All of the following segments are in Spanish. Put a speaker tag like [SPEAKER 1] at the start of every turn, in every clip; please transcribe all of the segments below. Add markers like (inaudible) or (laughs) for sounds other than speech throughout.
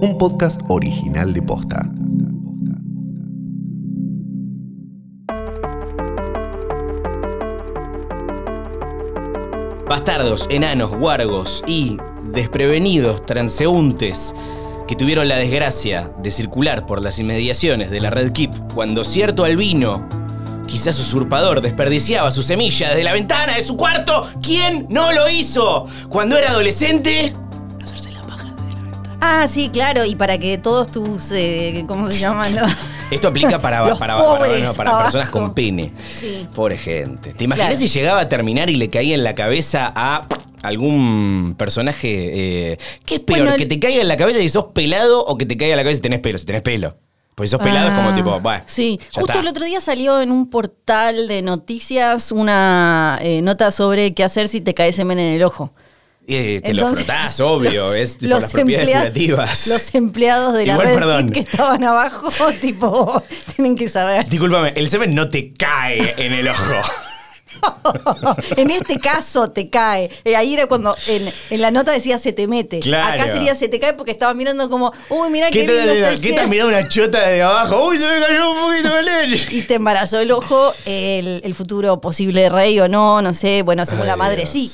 [SPEAKER 1] un podcast original de Posta.
[SPEAKER 2] Bastardos, enanos, guargos y desprevenidos transeúntes que tuvieron la desgracia de circular por las inmediaciones de la Red Keep cuando cierto albino, quizás usurpador, desperdiciaba su semilla desde la ventana de su cuarto. ¿Quién no lo hizo? Cuando era adolescente,
[SPEAKER 3] Ah, sí, claro, y para que todos tus, eh, ¿cómo se llaman? (laughs)
[SPEAKER 2] Esto aplica para, (laughs) para, para- no, personas con pene.
[SPEAKER 3] Sí.
[SPEAKER 2] Pobre gente. ¿Te imaginas
[SPEAKER 3] Claro.
[SPEAKER 2] si llegaba a terminar y le caía en la cabeza a algún personaje? eh, ¿Qué es peor?
[SPEAKER 3] Bueno,
[SPEAKER 2] ¿Que te caiga en la cabeza si sos pelado o que te caiga en la cabeza si tenés pelo? Si tenés pelo. Porque si sos pelado es como
[SPEAKER 3] Ah,
[SPEAKER 2] tipo, bueno.
[SPEAKER 3] Sí, justo
[SPEAKER 2] está.
[SPEAKER 3] el otro día salió en un portal de noticias una eh, nota sobre qué hacer si te cae semen en el ojo.
[SPEAKER 2] Eh, te lo
[SPEAKER 3] Entonces,
[SPEAKER 2] frotás, obvio,
[SPEAKER 3] los-
[SPEAKER 2] es
[SPEAKER 3] los
[SPEAKER 2] las propiedades curativas.
[SPEAKER 3] Los empleados de la red
[SPEAKER 2] perdón.
[SPEAKER 3] Que estaban abajo, (laughs) tipo, tienen que saber.
[SPEAKER 2] Discúlpame, el semen no te cae en el ojo. (laughs) (laughs)
[SPEAKER 3] en este caso te cae. Eh, ahí era cuando en, en la nota decía se te mete.
[SPEAKER 2] Claro.
[SPEAKER 3] Acá sería se te cae porque estaba mirando como, uy, mira qué,
[SPEAKER 2] ¿Qué,
[SPEAKER 3] lindo está
[SPEAKER 2] tal,
[SPEAKER 3] el
[SPEAKER 2] ¿Qué estás
[SPEAKER 3] cielo".
[SPEAKER 2] mirando una chota de abajo? ¡Uy, se me cayó un poquito de leche!
[SPEAKER 3] Y te embarazó el ojo, el, el futuro posible rey o no, no sé, bueno, según
[SPEAKER 2] Ay,
[SPEAKER 3] la madre
[SPEAKER 2] Dios.
[SPEAKER 3] sí.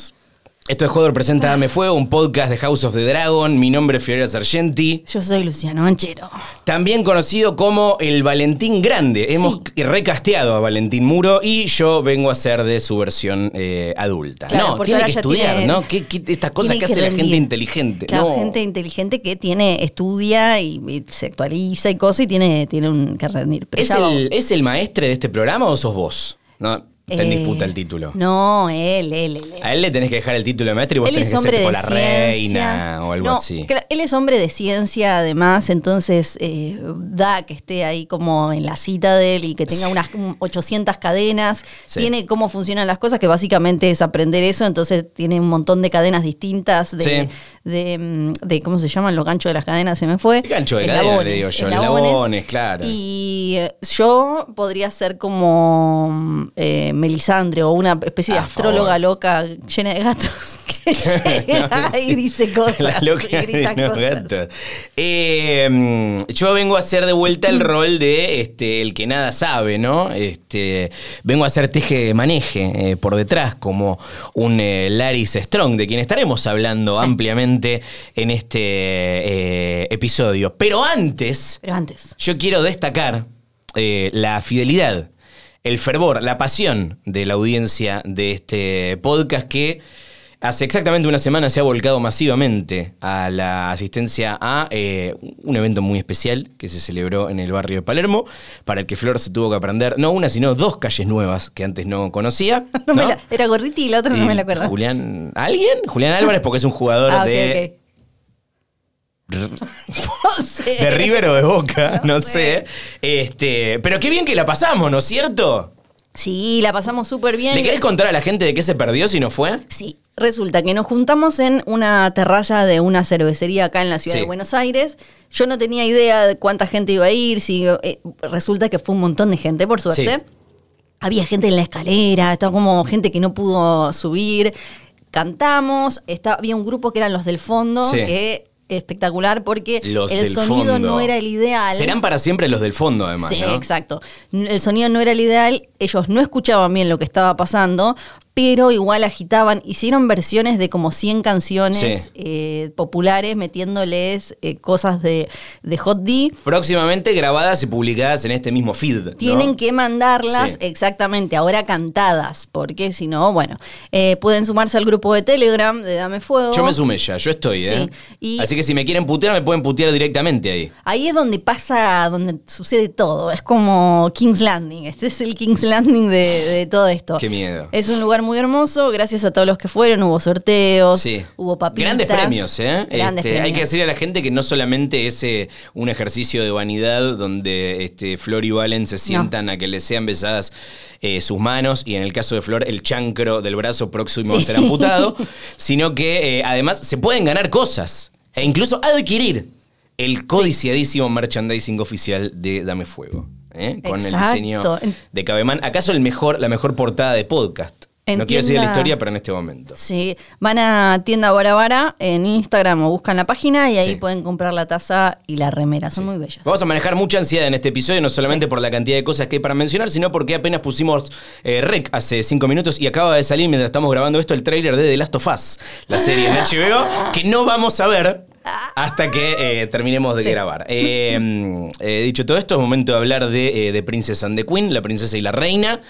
[SPEAKER 2] Esto es Joder Presenta Dame Fuego, un podcast de House of the Dragon. Mi nombre es Fiorella Sargenti.
[SPEAKER 3] Yo soy Luciano Manchero.
[SPEAKER 2] También conocido como el Valentín Grande. Hemos recasteado a Valentín Muro y yo vengo a ser de su versión eh, adulta.
[SPEAKER 3] Claro,
[SPEAKER 2] no, tiene que estudiar,
[SPEAKER 3] tiene-
[SPEAKER 2] ¿no? ¿Qué, qué- estas cosas que hace la gente inteligente.
[SPEAKER 3] Claro,
[SPEAKER 2] no.
[SPEAKER 3] gente inteligente que tiene, estudia y, y se actualiza y cosas y tiene, tiene un que rendir. Pero
[SPEAKER 2] ¿Es el, ¿Es el maestre de este programa o sos vos? No, está en
[SPEAKER 3] Eh,
[SPEAKER 2] disputa el título.
[SPEAKER 3] No, él, él, él. él.
[SPEAKER 2] A él le tenés que dejar el título de maestre y vos
[SPEAKER 3] Él
[SPEAKER 2] tenés
[SPEAKER 3] es
[SPEAKER 2] que ser tipo la reina o algo
[SPEAKER 3] No,
[SPEAKER 2] así.
[SPEAKER 3] Él es hombre de ciencia, además, entonces eh, da que esté ahí como en la cita de él y que tenga unas un 800 cadenas.
[SPEAKER 2] Sí.
[SPEAKER 3] Tiene cómo funcionan las cosas, que básicamente es aprender eso. Entonces tiene un montón de cadenas distintas de,
[SPEAKER 2] Sí.
[SPEAKER 3] de, mm, de- ¿cómo se llaman? Los ganchos de las cadenas, se me fue.
[SPEAKER 2] El gancho de cadena, le digo yo, eslabones, claro.
[SPEAKER 3] Y eh, yo podría ser como mm, eh, Melisandre o una especie de
[SPEAKER 2] A
[SPEAKER 3] astróloga
[SPEAKER 2] favor.
[SPEAKER 3] loca llena de gatos (laughs) que (laughs) llega y dice cosas.
[SPEAKER 2] La loca
[SPEAKER 3] y grita
[SPEAKER 2] de los
[SPEAKER 3] cosas.
[SPEAKER 2] gatos. Eh, mm, yo vengo a hacer de vuelta
[SPEAKER 3] Mm.
[SPEAKER 2] el rol de este, el que nada sabe, ¿no? Este, vengo a hacer teje de maneje eh, por detrás, como un eh, Laris Strong, de quien estaremos hablando
[SPEAKER 3] Sí.
[SPEAKER 2] ampliamente en este eh, episodio. Pero antes,
[SPEAKER 3] Pero antes.
[SPEAKER 2] yo quiero destacar eh, la fidelidad, el fervor, la pasión de la audiencia de este podcast que hace exactamente una semana se ha volcado masivamente a la asistencia a eh, un evento muy especial que se celebró en el barrio de Palermo, para el que Flor se tuvo que aprender no una, sino dos calles nuevas que antes no conocía. (laughs)
[SPEAKER 3] No me
[SPEAKER 2] ¿no?
[SPEAKER 3] la- era Gorriti y la otra no me la acuerdo.
[SPEAKER 2] Julián, ¿alguien? Julián Álvarez porque es un jugador
[SPEAKER 3] Ah,
[SPEAKER 2] de...
[SPEAKER 3] No sé.
[SPEAKER 2] de River o de Boca, no,
[SPEAKER 3] No
[SPEAKER 2] sé.
[SPEAKER 3] sé.
[SPEAKER 2] Este, pero qué bien que la pasamos, ¿no es cierto?
[SPEAKER 3] Sí, la pasamos súper bien.
[SPEAKER 2] ¿Le querés contar a la gente de qué se perdió si no fue?
[SPEAKER 3] Sí, resulta que nos juntamos en una terraza de una cervecería acá en la ciudad
[SPEAKER 2] Sí.
[SPEAKER 3] de Buenos Aires. Yo no tenía idea de cuánta gente iba a ir. Si, eh, resulta que fue un montón de gente, por suerte.
[SPEAKER 2] Sí.
[SPEAKER 3] Había gente en la escalera, estaba como gente que no pudo subir. Cantamos, estaba, había un grupo que eran los del fondo,
[SPEAKER 2] Sí.
[SPEAKER 3] que espectacular porque
[SPEAKER 2] Los
[SPEAKER 3] el sonido
[SPEAKER 2] fondo.
[SPEAKER 3] no era el ideal.
[SPEAKER 2] Serán para siempre los del fondo, además,
[SPEAKER 3] Sí,
[SPEAKER 2] ¿no?
[SPEAKER 3] exacto. El sonido no era el ideal, ellos no escuchaban bien lo que estaba pasando, pero igual agitaban, hicieron versiones de como 100 canciones
[SPEAKER 2] Sí.
[SPEAKER 3] eh, populares metiéndoles eh, cosas de, de Hot D.
[SPEAKER 2] Próximamente grabadas y publicadas en este mismo feed. ¿no?
[SPEAKER 3] Tienen que mandarlas
[SPEAKER 2] Sí.
[SPEAKER 3] exactamente ahora cantadas, porque si no, bueno, eh, pueden sumarse al grupo de Telegram de Dame Fuego.
[SPEAKER 2] Yo me sumé ya, yo estoy, ¿eh?
[SPEAKER 3] Sí, y-
[SPEAKER 2] Así que si me quieren putear, me pueden putear directamente ahí.
[SPEAKER 3] Ahí es donde pasa, donde sucede todo. Es como King's Landing. Este es el King's Landing de, de todo esto.
[SPEAKER 2] Qué miedo.
[SPEAKER 3] Es un lugar muy hermoso. Gracias a todos los que fueron. Hubo sorteos,
[SPEAKER 2] Sí.
[SPEAKER 3] hubo papitas.
[SPEAKER 2] Grandes premios, ¿eh?
[SPEAKER 3] Grandes
[SPEAKER 2] Este, Hay que decirle a la gente que no solamente es eh, un ejercicio de vanidad donde este, Flor y Valen se sientan a que les sean besadas eh, sus manos y en el caso de Flor el chancro del brazo próximo
[SPEAKER 3] Sí.
[SPEAKER 2] a ser amputado, (laughs) sino que eh, además se pueden ganar cosas e incluso adquirir el codiciadísimo merchandising oficial de Dame Fuego. ¿eh? Con el diseño de Cabemán. ¿Acaso el mejor, la mejor portada de podcast?
[SPEAKER 3] En
[SPEAKER 2] no quiero decir la historia, pero en este momento.
[SPEAKER 3] Sí, van a tienda Barabara en Instagram o buscan la página y ahí
[SPEAKER 2] Sí.
[SPEAKER 3] pueden comprar la taza y la remera. Son muy bellas.
[SPEAKER 2] Vamos a manejar mucha ansiedad en este episodio, no solamente por la cantidad de cosas que hay para mencionar, sino porque apenas pusimos eh, rec hace cinco minutos y acaba de salir mientras estamos grabando esto el tráiler de The Last of Us, la serie en HBO, que no vamos a ver hasta que eh, terminemos de
[SPEAKER 3] Sí.
[SPEAKER 2] grabar. Eh, mm, eh, dicho todo esto, es momento de hablar de, de Princess and the Queen, la princesa y la reina.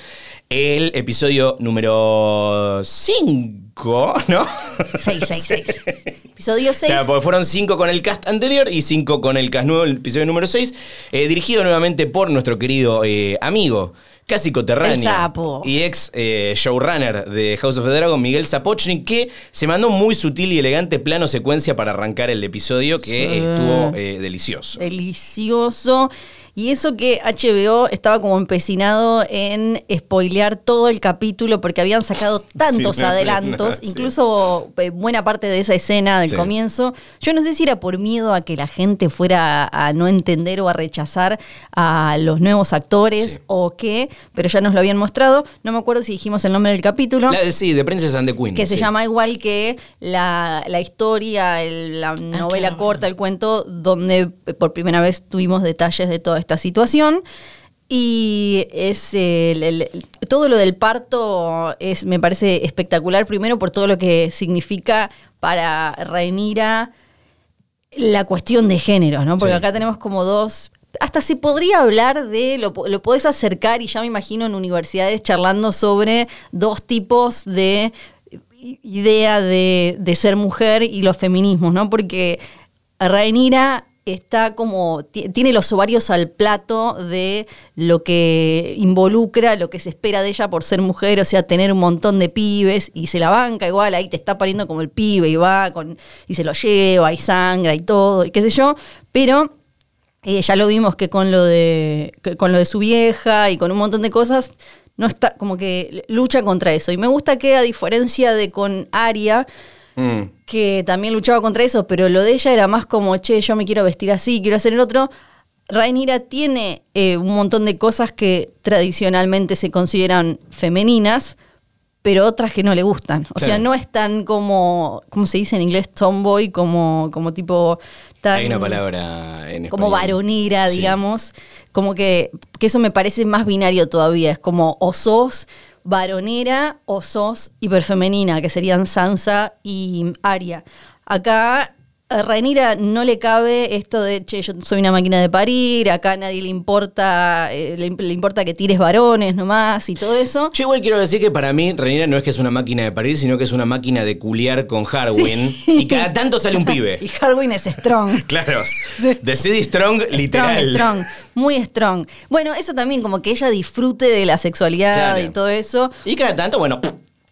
[SPEAKER 2] El episodio número 5, (laughs) ¿no?
[SPEAKER 3] 666. (laughs) Episodio 6.
[SPEAKER 2] Claro, porque fueron cinco con el cast anterior y cinco con el cast nuevo, el episodio número 6, dirigido nuevamente por nuestro querido eh, amigo, casi coterráneo y ex eh, showrunner de House of the Dragon, Miguel Zapochnik, que se mandó un muy sutil y elegante plano secuencia para arrancar el episodio que
[SPEAKER 3] Sí.
[SPEAKER 2] estuvo eh, delicioso.
[SPEAKER 3] Delicioso. Y eso que HBO estaba como empecinado en spoilear todo el capítulo porque habían sacado (laughs) tantos (laughs) (laughs)
[SPEAKER 2] Sí,
[SPEAKER 3] adelantos, incluso eh, buena parte de esa escena del
[SPEAKER 2] Sí.
[SPEAKER 3] comienzo. Yo no sé si era por miedo a que la gente fuera a, no entender o a rechazar a los nuevos actores
[SPEAKER 2] Sí.
[SPEAKER 3] o qué, pero ya nos lo habían mostrado. No me acuerdo si dijimos el nombre del capítulo.
[SPEAKER 2] La- sí, de Princess and the Queen.
[SPEAKER 3] Que se llama igual que la, la historia, el- la novela
[SPEAKER 2] claro.
[SPEAKER 3] corta, el cuento, donde por primera vez tuvimos detalles de toda esta situación. Y es el- el- todo lo del parto es, me parece espectacular, primero por todo lo que significa para Rhaenyra la cuestión de género, ¿no? Porque
[SPEAKER 2] Sí.
[SPEAKER 3] acá tenemos como dos. Hasta se podría hablar de. Lo, lo podés acercar y ya me imagino en universidades charlando sobre dos tipos de idea de, de ser mujer y los feminismos, ¿no? Porque Rhaenyra está como. ti- tiene los ovarios al plato de lo que involucra, lo que se espera de ella por ser mujer, o sea, tener un montón de pibes y se la banca igual, ahí te está pariendo como el pibe y va con. y se lo lleva y sangra y todo, y qué sé yo, pero. Eh, ya lo vimos que con lo de con lo de su vieja y con un montón de cosas no está como que lucha contra eso y me gusta que a diferencia de con Aria
[SPEAKER 2] Mm.
[SPEAKER 3] que también luchaba contra eso pero lo de ella era más como che yo me quiero vestir así quiero hacer el otro Rhaenyra tiene eh, un montón de cosas que tradicionalmente se consideran femeninas pero otras que no le gustan. O sea, no es tan como, ¿cómo se dice en inglés? Tomboy, como, como tipo... Tan,
[SPEAKER 2] Hay una palabra en
[SPEAKER 3] como varonira,
[SPEAKER 2] Sí.
[SPEAKER 3] digamos, como que, que eso me parece más binario todavía, es como o sos varonera o sos hiperfemenina, que serían Sansa y Aria. Acá a no le cabe esto de, che, yo soy una máquina de parir, acá a nadie le importa, eh, le, le importa que tires varones nomás y todo eso.
[SPEAKER 2] Yo igual quiero decir que para mí Rhaenyra no es que es una máquina de parir, sino que es una máquina de culiar con Harwin. Y cada tanto sale un pibe. (laughs)
[SPEAKER 3] Y Harwin es strong. (laughs)
[SPEAKER 2] Claro. De City Strong, literal.
[SPEAKER 3] Strong, strong, muy strong. Bueno, eso también, como que ella disfrute de la sexualidad
[SPEAKER 2] Claro.
[SPEAKER 3] y todo eso.
[SPEAKER 2] Y cada tanto, bueno,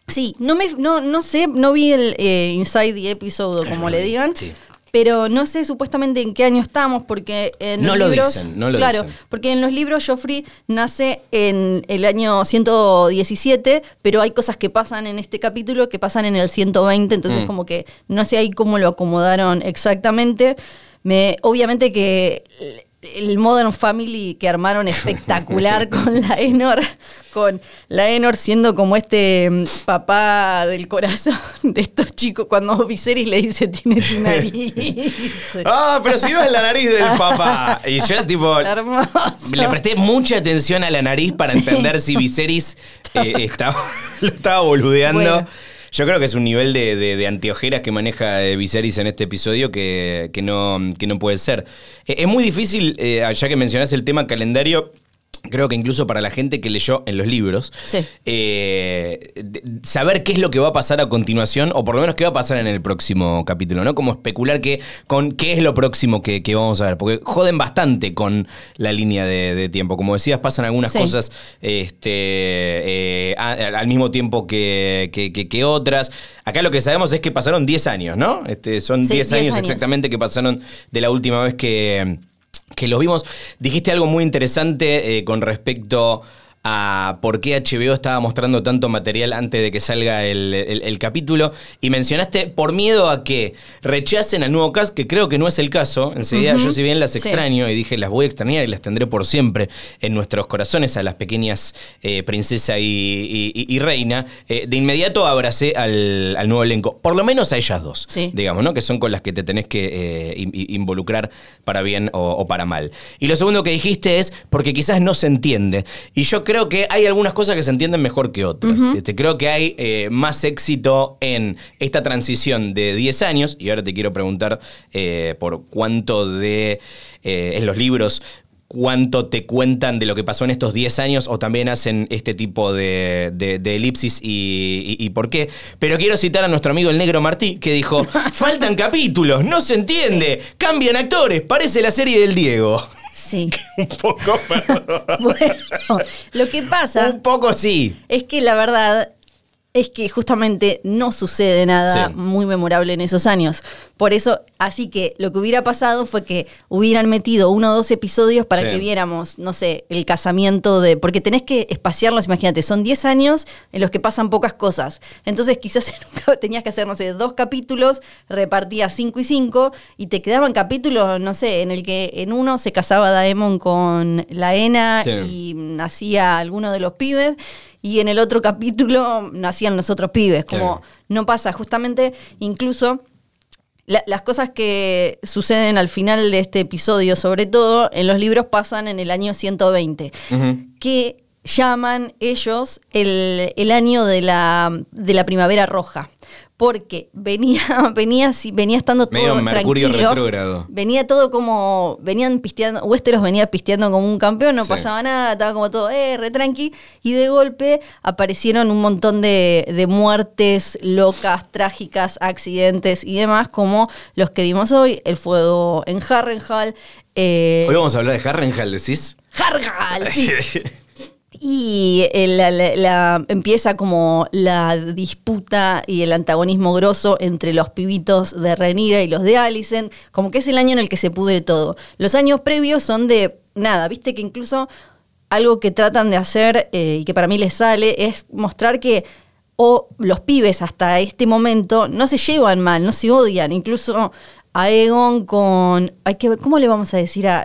[SPEAKER 3] Sí, no me no, no sé, no vi el eh, Inside the Episode, como le digan.
[SPEAKER 2] Sí.
[SPEAKER 3] Pero no sé supuestamente en qué año estamos, porque en
[SPEAKER 2] No
[SPEAKER 3] los
[SPEAKER 2] lo
[SPEAKER 3] libros.
[SPEAKER 2] dicen, no lo
[SPEAKER 3] claro,
[SPEAKER 2] dicen.
[SPEAKER 3] porque en los libros Joffrey nace en el año 117, pero hay cosas que pasan en este capítulo que pasan en el 120, entonces
[SPEAKER 2] Mm.
[SPEAKER 3] como que no sé ahí cómo lo acomodaron exactamente. Me, obviamente que el- Modern Family que armaron (laughs) espectacular con la Enor, con la Enor siendo como este mm, papá del corazón de estos chicos cuando Viserys le dice tiene tu (laughs) nariz.
[SPEAKER 2] Ah, pero si no es la nariz del (laughs) papá. Y yo, tipo,
[SPEAKER 3] Hermoso.
[SPEAKER 2] le presté mucha atención a la nariz para entender si Viserys eh, estaba, lo estaba boludeando.
[SPEAKER 3] Bueno.
[SPEAKER 2] Yo creo que es un nivel de, de- de anteojeras que maneja eh, Viserys en este episodio que, que no, que no puede ser. Eh, es muy difícil, eh, ya que mencionás el tema calendario, creo que incluso para la gente que leyó en los libros,
[SPEAKER 3] Sí.
[SPEAKER 2] eh, de- saber qué es lo que va a pasar a continuación, o por lo menos qué va a pasar en el próximo capítulo, ¿no? Como especular que, con qué es lo próximo que, que vamos a ver, porque joden bastante con la línea de, de tiempo. Como decías, pasan algunas
[SPEAKER 3] Sí.
[SPEAKER 2] cosas este, eh, a- al mismo tiempo que, que- que- que otras. Acá lo que sabemos es que pasaron 10 años, ¿no? Este, son
[SPEAKER 3] Sí,
[SPEAKER 2] 10
[SPEAKER 3] 10
[SPEAKER 2] años,
[SPEAKER 3] años.
[SPEAKER 2] exactamente que pasaron de la última vez que que los vimos. Dijiste algo muy interesante eh, con respecto a por qué HBO estaba mostrando tanto material antes de que salga el, el- el capítulo. Y mencionaste por miedo a que rechacen al nuevo cast, que creo que no es el caso. Enseguida, yo si bien las
[SPEAKER 3] Sí.
[SPEAKER 2] extraño y dije las voy a extrañar y las tendré por siempre en nuestros corazones a las pequeñas eh, princesa y, y- y- y reina, eh, de inmediato abracé al, al nuevo elenco. Por lo menos a ellas dos,
[SPEAKER 3] Sí.
[SPEAKER 2] digamos, ¿no? Que son con las que te tenés que eh, in- in- involucrar para bien o, o para mal. Y lo segundo que dijiste es porque quizás no se entiende. Y yo creo que hay algunas cosas que se entienden mejor que otras. Este, creo que hay eh, más éxito en esta transición de 10 años, y ahora te quiero preguntar eh, por cuánto de eh, en los libros cuánto te cuentan de lo que pasó en estos 10 años o también hacen este tipo de, de- de elipsis y, y- y por qué. Pero quiero citar a nuestro amigo el negro Martí que dijo, (laughs) faltan capítulos, no se entiende, cambian actores, parece la serie del Diego.
[SPEAKER 3] Sí. (laughs)
[SPEAKER 2] Un poco, (laughs) perdón.
[SPEAKER 3] Bueno, lo que pasa
[SPEAKER 2] Un poco sí.
[SPEAKER 3] es que la verdad es que justamente no sucede nada
[SPEAKER 2] Sí.
[SPEAKER 3] muy memorable en esos años. Por eso, así que lo que hubiera pasado fue que hubieran metido uno o dos episodios para
[SPEAKER 2] Sí.
[SPEAKER 3] que viéramos, no sé, el casamiento de... Porque tenés que espaciarlos, imagínate, son 10 años en los que pasan pocas cosas. Entonces quizás (laughs) tenías que hacer, no sé, dos capítulos, repartías 5 y 5 y te quedaban capítulos, no sé, en el que en uno se casaba Daemon con la Ena
[SPEAKER 2] Sí.
[SPEAKER 3] y nacía alguno de los pibes y en el otro (laughs) capítulo nacían los otros pibes. Como
[SPEAKER 2] Claro.
[SPEAKER 3] no pasa, justamente, incluso la- las cosas que suceden al final de este episodio, sobre todo en los libros, pasan en el año 120,
[SPEAKER 2] Ujú.
[SPEAKER 3] que llaman ellos el, el año de la, de la primavera roja. Porque venía, (laughs) venía, venía estando todo
[SPEAKER 2] Medio Mercurio
[SPEAKER 3] tranquilo.
[SPEAKER 2] retrógrado.
[SPEAKER 3] Venía todo como. Venían pisteando. Westeros venía pisteando como un campeón, no
[SPEAKER 2] Sí.
[SPEAKER 3] pasaba nada, estaba como todo, eh, re tranqui. Y de golpe aparecieron un montón de, de muertes locas, trágicas, accidentes y demás, como los que vimos hoy: el fuego en Harrenhal. Eh,
[SPEAKER 2] Hoy vamos a hablar de Harrenhal, decís.
[SPEAKER 3] Harrenhal, sí. (laughs) Y la, la- la- empieza como la disputa y el antagonismo grosso entre los pibitos de Renira y los de Alicent, como que es el año en el que se pudre todo. Los años previos son de nada, viste que incluso algo que tratan de hacer eh, y que para mí les sale es mostrar que o los pibes hasta este momento no se llevan mal, no se odian, incluso a Egon con... Hay que ¿cómo le vamos a decir a...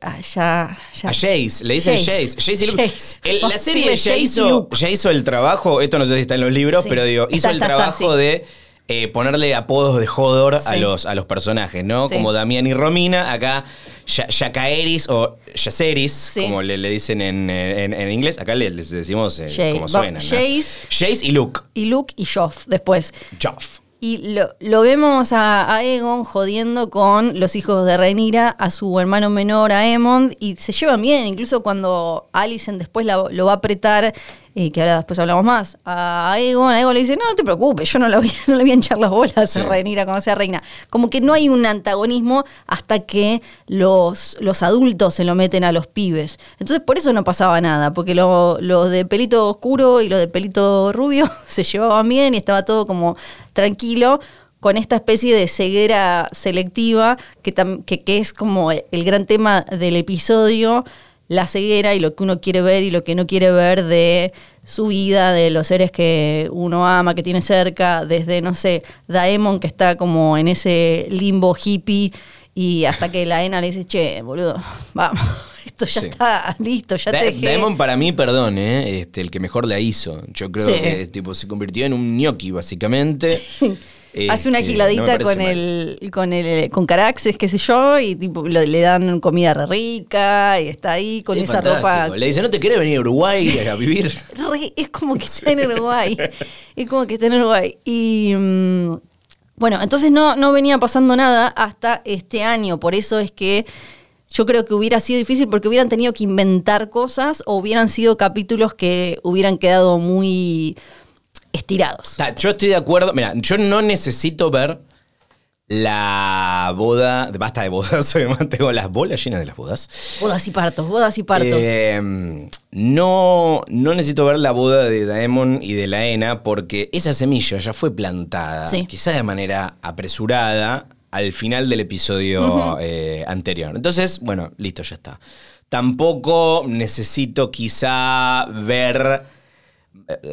[SPEAKER 3] a, ya- ya-
[SPEAKER 2] A Jace, le dicen Jace.
[SPEAKER 3] Jace.
[SPEAKER 2] Jace.
[SPEAKER 3] Jace.
[SPEAKER 2] El- la serie ya hizo,
[SPEAKER 3] Luke.
[SPEAKER 2] ya hizo el trabajo, esto no sé si está en los libros,
[SPEAKER 3] Sí.
[SPEAKER 2] pero digo, hizo
[SPEAKER 3] Está,
[SPEAKER 2] el
[SPEAKER 3] está, está,
[SPEAKER 2] trabajo
[SPEAKER 3] sí.
[SPEAKER 2] de eh, ponerle apodos de Hodor a, los, a los personajes, ¿no?
[SPEAKER 3] Sí.
[SPEAKER 2] Como Damián y Romina, acá Ya- Yacaeris o Yaceris,
[SPEAKER 3] Sí.
[SPEAKER 2] como le, le dicen en, en- en inglés, acá le- les decimos eh, como suena.
[SPEAKER 3] Jace
[SPEAKER 2] y Luke.
[SPEAKER 3] Y Luke y Joff después.
[SPEAKER 2] Joff.
[SPEAKER 3] Y lo, lo vemos a, a Egon jodiendo con los hijos de Rhaenyra, a su hermano menor, a Aemond, y se llevan bien. Incluso cuando Alicent después la- lo va a apretar, eh, que ahora después hablamos más, a Egon, a Egon le dice, no, no te preocupes, yo no, la voy, (laughs) no le voy a hinchar las bolas
[SPEAKER 2] Sí.
[SPEAKER 3] a Rhaenyra cuando sea reina. Como que no hay un antagonismo hasta que los, los adultos se lo meten a los pibes. Entonces por eso no pasaba nada, porque lo- los de pelito oscuro y los de pelito rubio (laughs) se llevaban bien y estaba todo como tranquilo con esta especie de ceguera selectiva que, que, que es como el gran tema del episodio, la ceguera y lo que uno quiere ver y lo que no quiere ver de su vida, de los seres que uno ama, que tiene cerca, desde, no sé, Daemon que está como en ese limbo hippie y hasta que la Ena le dice, che, boludo, vamos, (laughs) esto ya
[SPEAKER 2] Sí.
[SPEAKER 3] está listo, ya
[SPEAKER 2] Da-
[SPEAKER 3] te dejé.
[SPEAKER 2] Daemon para mí, perdón, ¿eh? este, el que mejor la hizo. Yo creo
[SPEAKER 3] Sí.
[SPEAKER 2] que tipo, se convirtió en un gnocchi, básicamente.
[SPEAKER 3] Hace una
[SPEAKER 2] Este, no
[SPEAKER 3] giladita con el, con el, con Caraxes, qué sé yo, y tipo, lo- le dan comida re rica, y está ahí con
[SPEAKER 2] Es
[SPEAKER 3] esa
[SPEAKER 2] fantástico.
[SPEAKER 3] ropa.
[SPEAKER 2] Le dice, ¿no te querés venir a Uruguay a vivir? (laughs)
[SPEAKER 3] Re- es como que está en Uruguay. es como que está en Uruguay. Y mm, bueno, entonces no, no venía pasando nada hasta este año. Por eso es que yo creo que hubiera sido difícil porque hubieran tenido que inventar cosas o hubieran sido capítulos que hubieran quedado muy estirados.
[SPEAKER 2] Ta, yo estoy de acuerdo. Mira, yo no necesito ver la boda. Basta de bodas, además (laughs) tengo las bolas llenas de las bodas.
[SPEAKER 3] Bodas y partos, bodas y partos.
[SPEAKER 2] Eh, no, no necesito ver la boda de Daemon y de la Ena porque esa semilla ya fue plantada,
[SPEAKER 3] Sí.
[SPEAKER 2] quizá de manera apresurada, al final del episodio eh, anterior. Entonces, bueno, listo, ya está. Tampoco necesito quizá ver,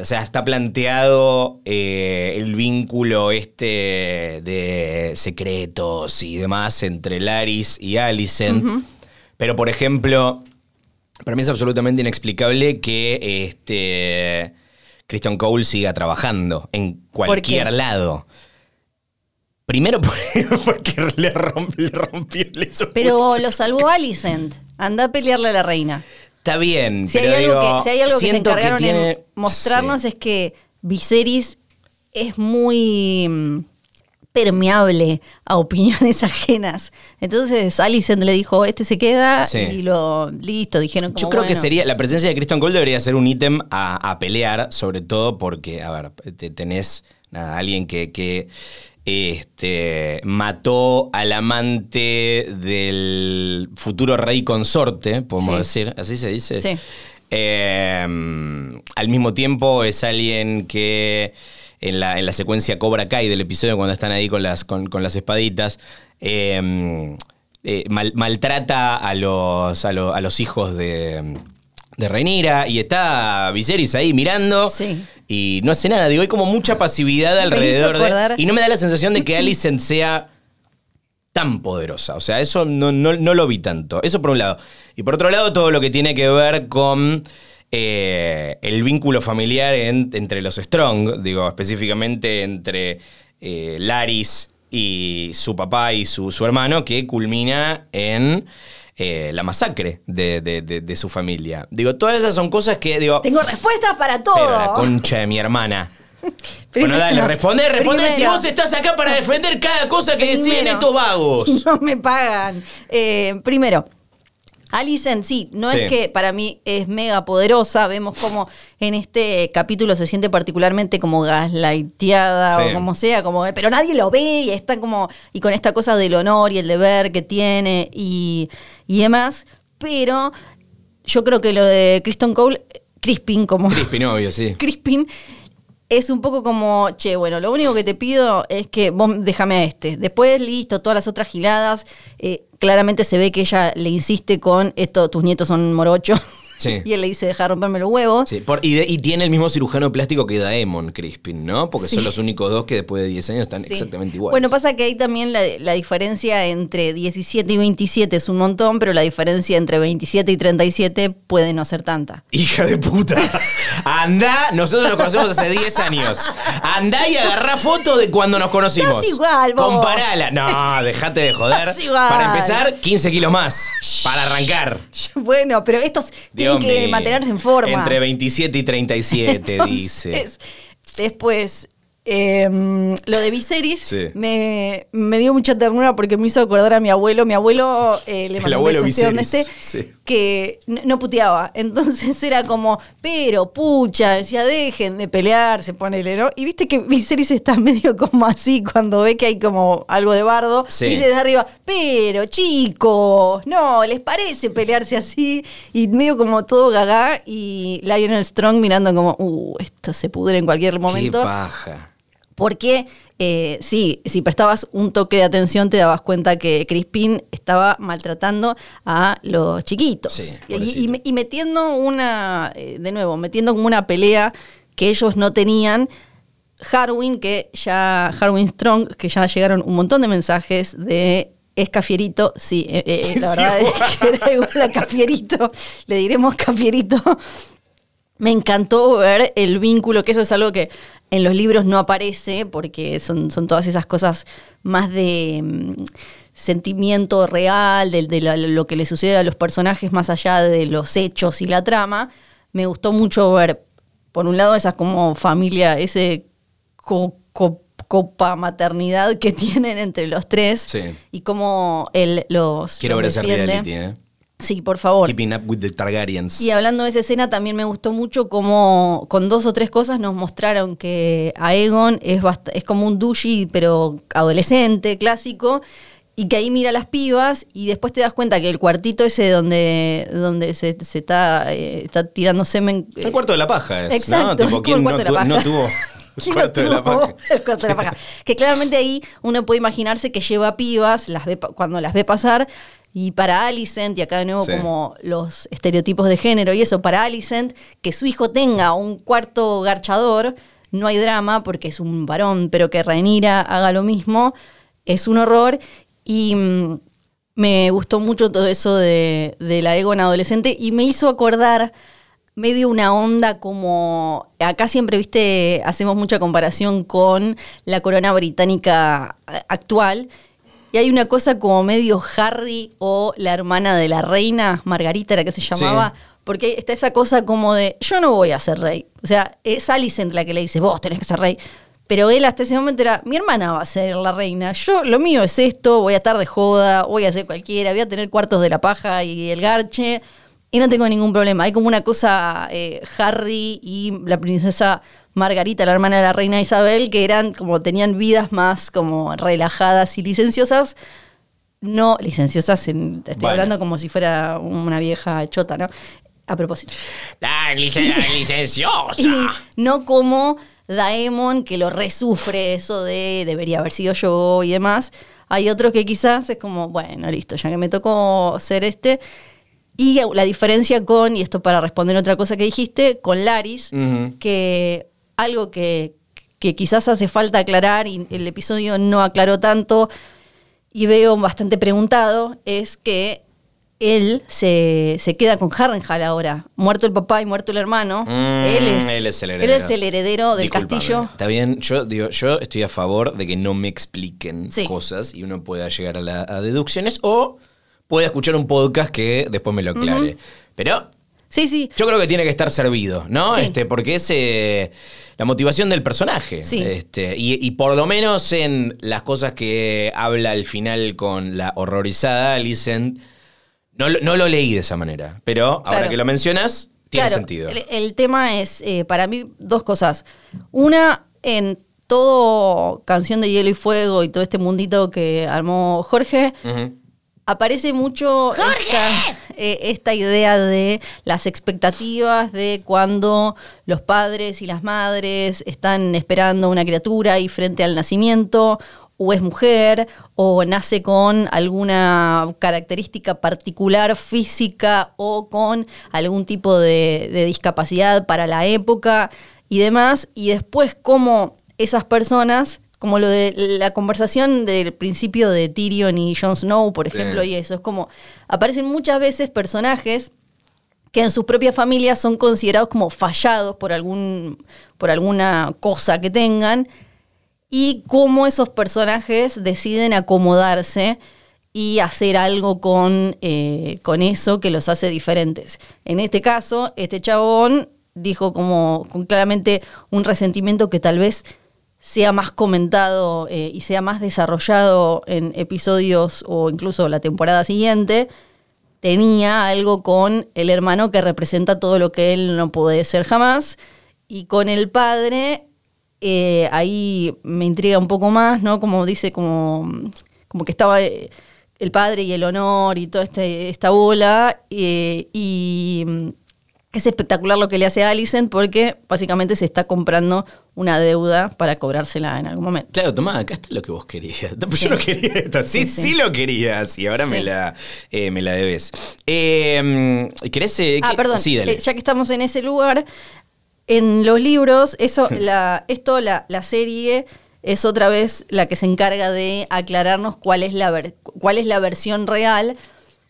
[SPEAKER 2] o sea, está planteado eh, el vínculo este de secretos y demás entre Laris y Alicent. Pero, por ejemplo, para mí es absolutamente inexplicable que este Christian Cole siga trabajando en cualquier lado. Primero (laughs) por- porque le, romp- le rompió hizo-
[SPEAKER 3] Pero lo salvó Alicent. Anda a pelearle a la reina.
[SPEAKER 2] Está bien.
[SPEAKER 3] Si hay algo,
[SPEAKER 2] digo,
[SPEAKER 3] que, si hay algo que se encargaron
[SPEAKER 2] tiene-
[SPEAKER 3] en mostrarnos
[SPEAKER 2] Sí.
[SPEAKER 3] es que Viserys es muy mm, permeable a opiniones (laughs) ajenas. Entonces Alicent le dijo, este se queda
[SPEAKER 2] Sí.
[SPEAKER 3] y lo listo, dijeron como
[SPEAKER 2] Yo creo que sería, la presencia de Christian Cole debería ser un ítem a, a pelear, sobre todo porque, a ver, te- tenés nada, alguien que, que, este, mató al amante del futuro rey consorte, podemos
[SPEAKER 3] Sí.
[SPEAKER 2] decir, así se dice.
[SPEAKER 3] Sí.
[SPEAKER 2] Eh, al mismo tiempo es alguien que en la, en la secuencia Cobra Kai del episodio cuando están ahí con las, con, con las espaditas, eh, eh, mal- maltrata a los, a, lo- a los hijos de, de Rhaenyra y está Viserys ahí mirando
[SPEAKER 3] Sí.
[SPEAKER 2] y no hace nada. Digo, hay como mucha pasividad alrededor de... Y no me da la sensación de que (laughs) Alicent sea tan poderosa. O sea, eso no, no- no lo vi tanto. Eso por un lado. Y por otro lado, todo lo que tiene que ver con eh, el vínculo familiar en- entre los Strong, digo, específicamente entre eh, Laris y su papá y su, su hermano, que culmina en eh, la masacre de, de- de- de su familia. Digo, todas esas son cosas que, digo,
[SPEAKER 3] Tengo respuestas para todo.
[SPEAKER 2] pero la concha de mi hermana. (laughs)
[SPEAKER 3] Primero-
[SPEAKER 2] bueno, dale, responde, responde si vos estás acá para defender cada cosa que deciden estos vagos. (laughs)
[SPEAKER 3] No me pagan. Eh, primero, Alicent, sí, no
[SPEAKER 2] Sí.
[SPEAKER 3] es que para mí es mega poderosa. Vemos como en este capítulo se siente particularmente como gaslighteada
[SPEAKER 2] Sí.
[SPEAKER 3] o como sea, como, pero nadie lo ve y está como, y con esta cosa del honor y el deber que tiene y, y demás. Pero yo creo que lo de Kristen Cole, Crispin, como.
[SPEAKER 2] Crispin, obvio, sí. (laughs)
[SPEAKER 3] Crispin es un poco como, che, bueno, lo único que te pido es que vos déjame a este. Después, listo, todas las otras giladas. eh, claramente se ve que ella le insiste con esto, tus nietos son morochos. (laughs)
[SPEAKER 2] Sí.
[SPEAKER 3] y él le dice, deja de romperme los huevos.
[SPEAKER 2] Sí, por- y, de- y tiene el mismo cirujano plástico que Daemon Crispin, ¿no? Porque
[SPEAKER 3] Sí.
[SPEAKER 2] son los únicos dos que después de 10 años están exactamente iguales.
[SPEAKER 3] Bueno, pasa que ahí también la, la diferencia entre 17 y 27 es un montón, pero la diferencia entre 27 y 37 puede no ser tanta.
[SPEAKER 2] Hija de puta. Andá, nosotros nos conocemos hace 10 años. Andá y agarrá foto de cuando nos conocimos.
[SPEAKER 3] Estás igual, vos.
[SPEAKER 2] Comparala. No, dejate de joder. Para empezar, 15 kilos más. Para arrancar. (laughs)
[SPEAKER 3] Bueno, pero estos tienen que
[SPEAKER 2] mío.
[SPEAKER 3] mantenerse en forma.
[SPEAKER 2] Entre 27 y 37, (laughs) dice.
[SPEAKER 3] Entonces, Después, eh, lo de Viserys
[SPEAKER 2] Sí.
[SPEAKER 3] me, me dio mucha ternura porque me hizo acordar a mi abuelo. Mi abuelo eh, le mandó un beso, esté donde
[SPEAKER 2] Viserys,
[SPEAKER 3] esté,
[SPEAKER 2] sí.
[SPEAKER 3] Que no puteaba. (laughs) Entonces era como, pero pucha, decía, dejen de pelearse, ponele, ¿no? Y viste que Viserys está (laughs) medio como así cuando ve que hay como algo de bardo.
[SPEAKER 2] Sí.
[SPEAKER 3] Dice desde arriba, pero chicos, no, ¿les parece pelearse así? Y medio como todo gaga y Lionel Strong mirando como, uh, esto se pudre en cualquier
[SPEAKER 2] Qué
[SPEAKER 3] momento.
[SPEAKER 2] paja.
[SPEAKER 3] Porque eh, sí, si prestabas un toque de atención te dabas cuenta que Crispin estaba maltratando a los chiquitos.
[SPEAKER 2] Sí,
[SPEAKER 3] y,
[SPEAKER 2] pobrecito.
[SPEAKER 3] y- y metiendo una, eh, de nuevo, metiendo como una pelea que ellos no tenían. Harwin, que ya, Harwin Strong, que ya llegaron un montón de mensajes de es Cafierito, sí, eh, eh, la (laughs) verdad es que (laughs) era igual a Cafierito, le diremos Cafierito. Me encantó ver el vínculo, que eso es algo que en los libros no aparece, porque son, son todas esas cosas más de mm, sentimiento real, de, de la- lo que le sucede a los personajes más allá de los hechos y la trama. Me gustó mucho ver, por un lado, esa como familia, ese co- co- copa maternidad que (laughs) tienen entre los tres
[SPEAKER 2] Sí.
[SPEAKER 3] y cómo él los,
[SPEAKER 2] Quiero
[SPEAKER 3] los
[SPEAKER 2] ver ese reality, ¿eh?
[SPEAKER 3] Sí, por favor.
[SPEAKER 2] Keeping up with the Targaryens.
[SPEAKER 3] Y hablando de esa escena, también me gustó mucho como con dos o tres cosas nos mostraron que Aegon es, es como un douchey, pero adolescente, clásico, y que ahí mira a las pibas y después te das cuenta que el cuartito ese donde, donde se, se está, eh, está tirando semen...
[SPEAKER 2] El cuarto de la paja es,
[SPEAKER 3] Exacto,
[SPEAKER 2] ¿no?
[SPEAKER 3] el
[SPEAKER 2] ¿quién
[SPEAKER 3] cuarto
[SPEAKER 2] no,
[SPEAKER 3] de la
[SPEAKER 2] tu- no tuvo (laughs)
[SPEAKER 3] ¿Quién
[SPEAKER 2] cuarto de la paja.
[SPEAKER 3] El cuarto de la paja. Que claramente ahí uno puede imaginarse que lleva pibas las ve cuando las ve pasar. Y para Alicent, y acá de nuevo
[SPEAKER 2] Sí.
[SPEAKER 3] como los estereotipos de género y eso, para Alicent, que su hijo tenga un cuarto garchador, no hay drama porque es un varón, pero que Rhaenyra haga lo mismo, es un horror. Y mm, me gustó mucho todo eso de, de la Egon adolescente y me hizo acordar medio una onda como acá siempre viste hacemos mucha comparación con la corona británica actual y hay una cosa como medio Harry o la hermana de la reina Margarita era que se llamaba porque está esa cosa como de yo no voy a ser rey o sea es Alicent la que le dice vos tenés que ser rey pero él hasta ese momento era, mi hermana va a ser la reina, yo lo mío es esto, voy a estar de joda, voy a ser cualquiera, voy a tener cuartos de la paja y el garche, y no tengo ningún problema. Hay como una cosa, eh, Harry y la princesa Margarita, la hermana de la reina Isabel, que eran como, tenían vidas más como relajadas y licenciosas. No, licenciosas, en- estoy
[SPEAKER 2] Bueno.
[SPEAKER 3] hablando como si fuera una vieja chota, ¿no? A propósito.
[SPEAKER 2] La, licen- la licenciosa.
[SPEAKER 3] Y no como Daemon, que lo resufre eso de debería haber sido yo y demás. Hay otros que quizás es como, bueno, listo, ya que me tocó ser este. Y la diferencia con, y esto para responder otra cosa que dijiste, con Laris, que algo que, que quizás hace falta aclarar y el episodio no aclaró tanto y veo bastante preguntado, es que él se, se queda con Harrenhal ahora. Muerto el papá y muerto el hermano.
[SPEAKER 2] Mm,
[SPEAKER 3] él, es,
[SPEAKER 2] él es el
[SPEAKER 3] él
[SPEAKER 2] heredero.
[SPEAKER 3] es el heredero del castillo.
[SPEAKER 2] Está bien, yo digo, yo estoy a favor de que no me expliquen
[SPEAKER 3] Sí.
[SPEAKER 2] cosas y uno pueda llegar a, la- a deducciones o pueda escuchar un podcast que después me lo aclare. Pero
[SPEAKER 3] Sí, sí.
[SPEAKER 2] yo creo que tiene que estar servido, ¿no?
[SPEAKER 3] Sí.
[SPEAKER 2] Este, porque es eh, la motivación del personaje.
[SPEAKER 3] Sí.
[SPEAKER 2] Este, y, y por lo menos en las cosas que habla al final con la horrorizada Alicent, no, lo- no lo leí de esa manera. Pero ahora que lo mencionas, tiene
[SPEAKER 3] Claro,
[SPEAKER 2] sentido.
[SPEAKER 3] El, el tema es, eh, para mí, dos cosas. Una, en todo Canción de Hielo y Fuego y todo este mundito que armó Jorge. Aparece mucho esta, eh, esta idea de las expectativas de cuando los padres y las madres están esperando una criatura y frente al nacimiento o es mujer o nace con alguna característica particular física o con algún tipo de, de discapacidad para la época y demás, y después cómo esas personas, como lo de la conversación del principio de Tyrion y Jon Snow, por
[SPEAKER 2] Sí.
[SPEAKER 3] ejemplo, y eso, es como aparecen muchas veces personajes que en sus propias familias son considerados como fallados por, algún, por alguna cosa que tengan, y cómo esos personajes deciden acomodarse y hacer algo con, eh, con eso que los hace diferentes. En este caso, este chabón dijo como con claramente un resentimiento que tal vez sea más comentado eh, y sea más desarrollado en episodios o incluso la temporada siguiente, tenía algo con el hermano que representa todo lo que él no puede ser jamás, y con el padre, eh, ahí me intriga un poco más, ¿no? Como dice, como, como que estaba eh, el padre y el honor y toda este, esta bola, y es espectacular lo que le hace a Alicent porque básicamente se está comprando una deuda para cobrársela en algún momento.
[SPEAKER 2] Claro, tomá, acá está lo que vos querías. (laughs)
[SPEAKER 3] Sí.
[SPEAKER 2] Yo no quería esto. Sí,
[SPEAKER 3] Sí,
[SPEAKER 2] sí,
[SPEAKER 3] sí.
[SPEAKER 2] lo querías. Y ahora me, la, eh, me la debes. Eh, ¿Querés? eh,
[SPEAKER 3] Ah,
[SPEAKER 2] qué-
[SPEAKER 3] perdón.
[SPEAKER 2] Dale.
[SPEAKER 3] Eh, ya que estamos en ese lugar, en los libros, eso, (laughs) la, esto, la, la serie es otra vez la que se encarga de aclararnos cuál es la, ver- cuál es la versión real,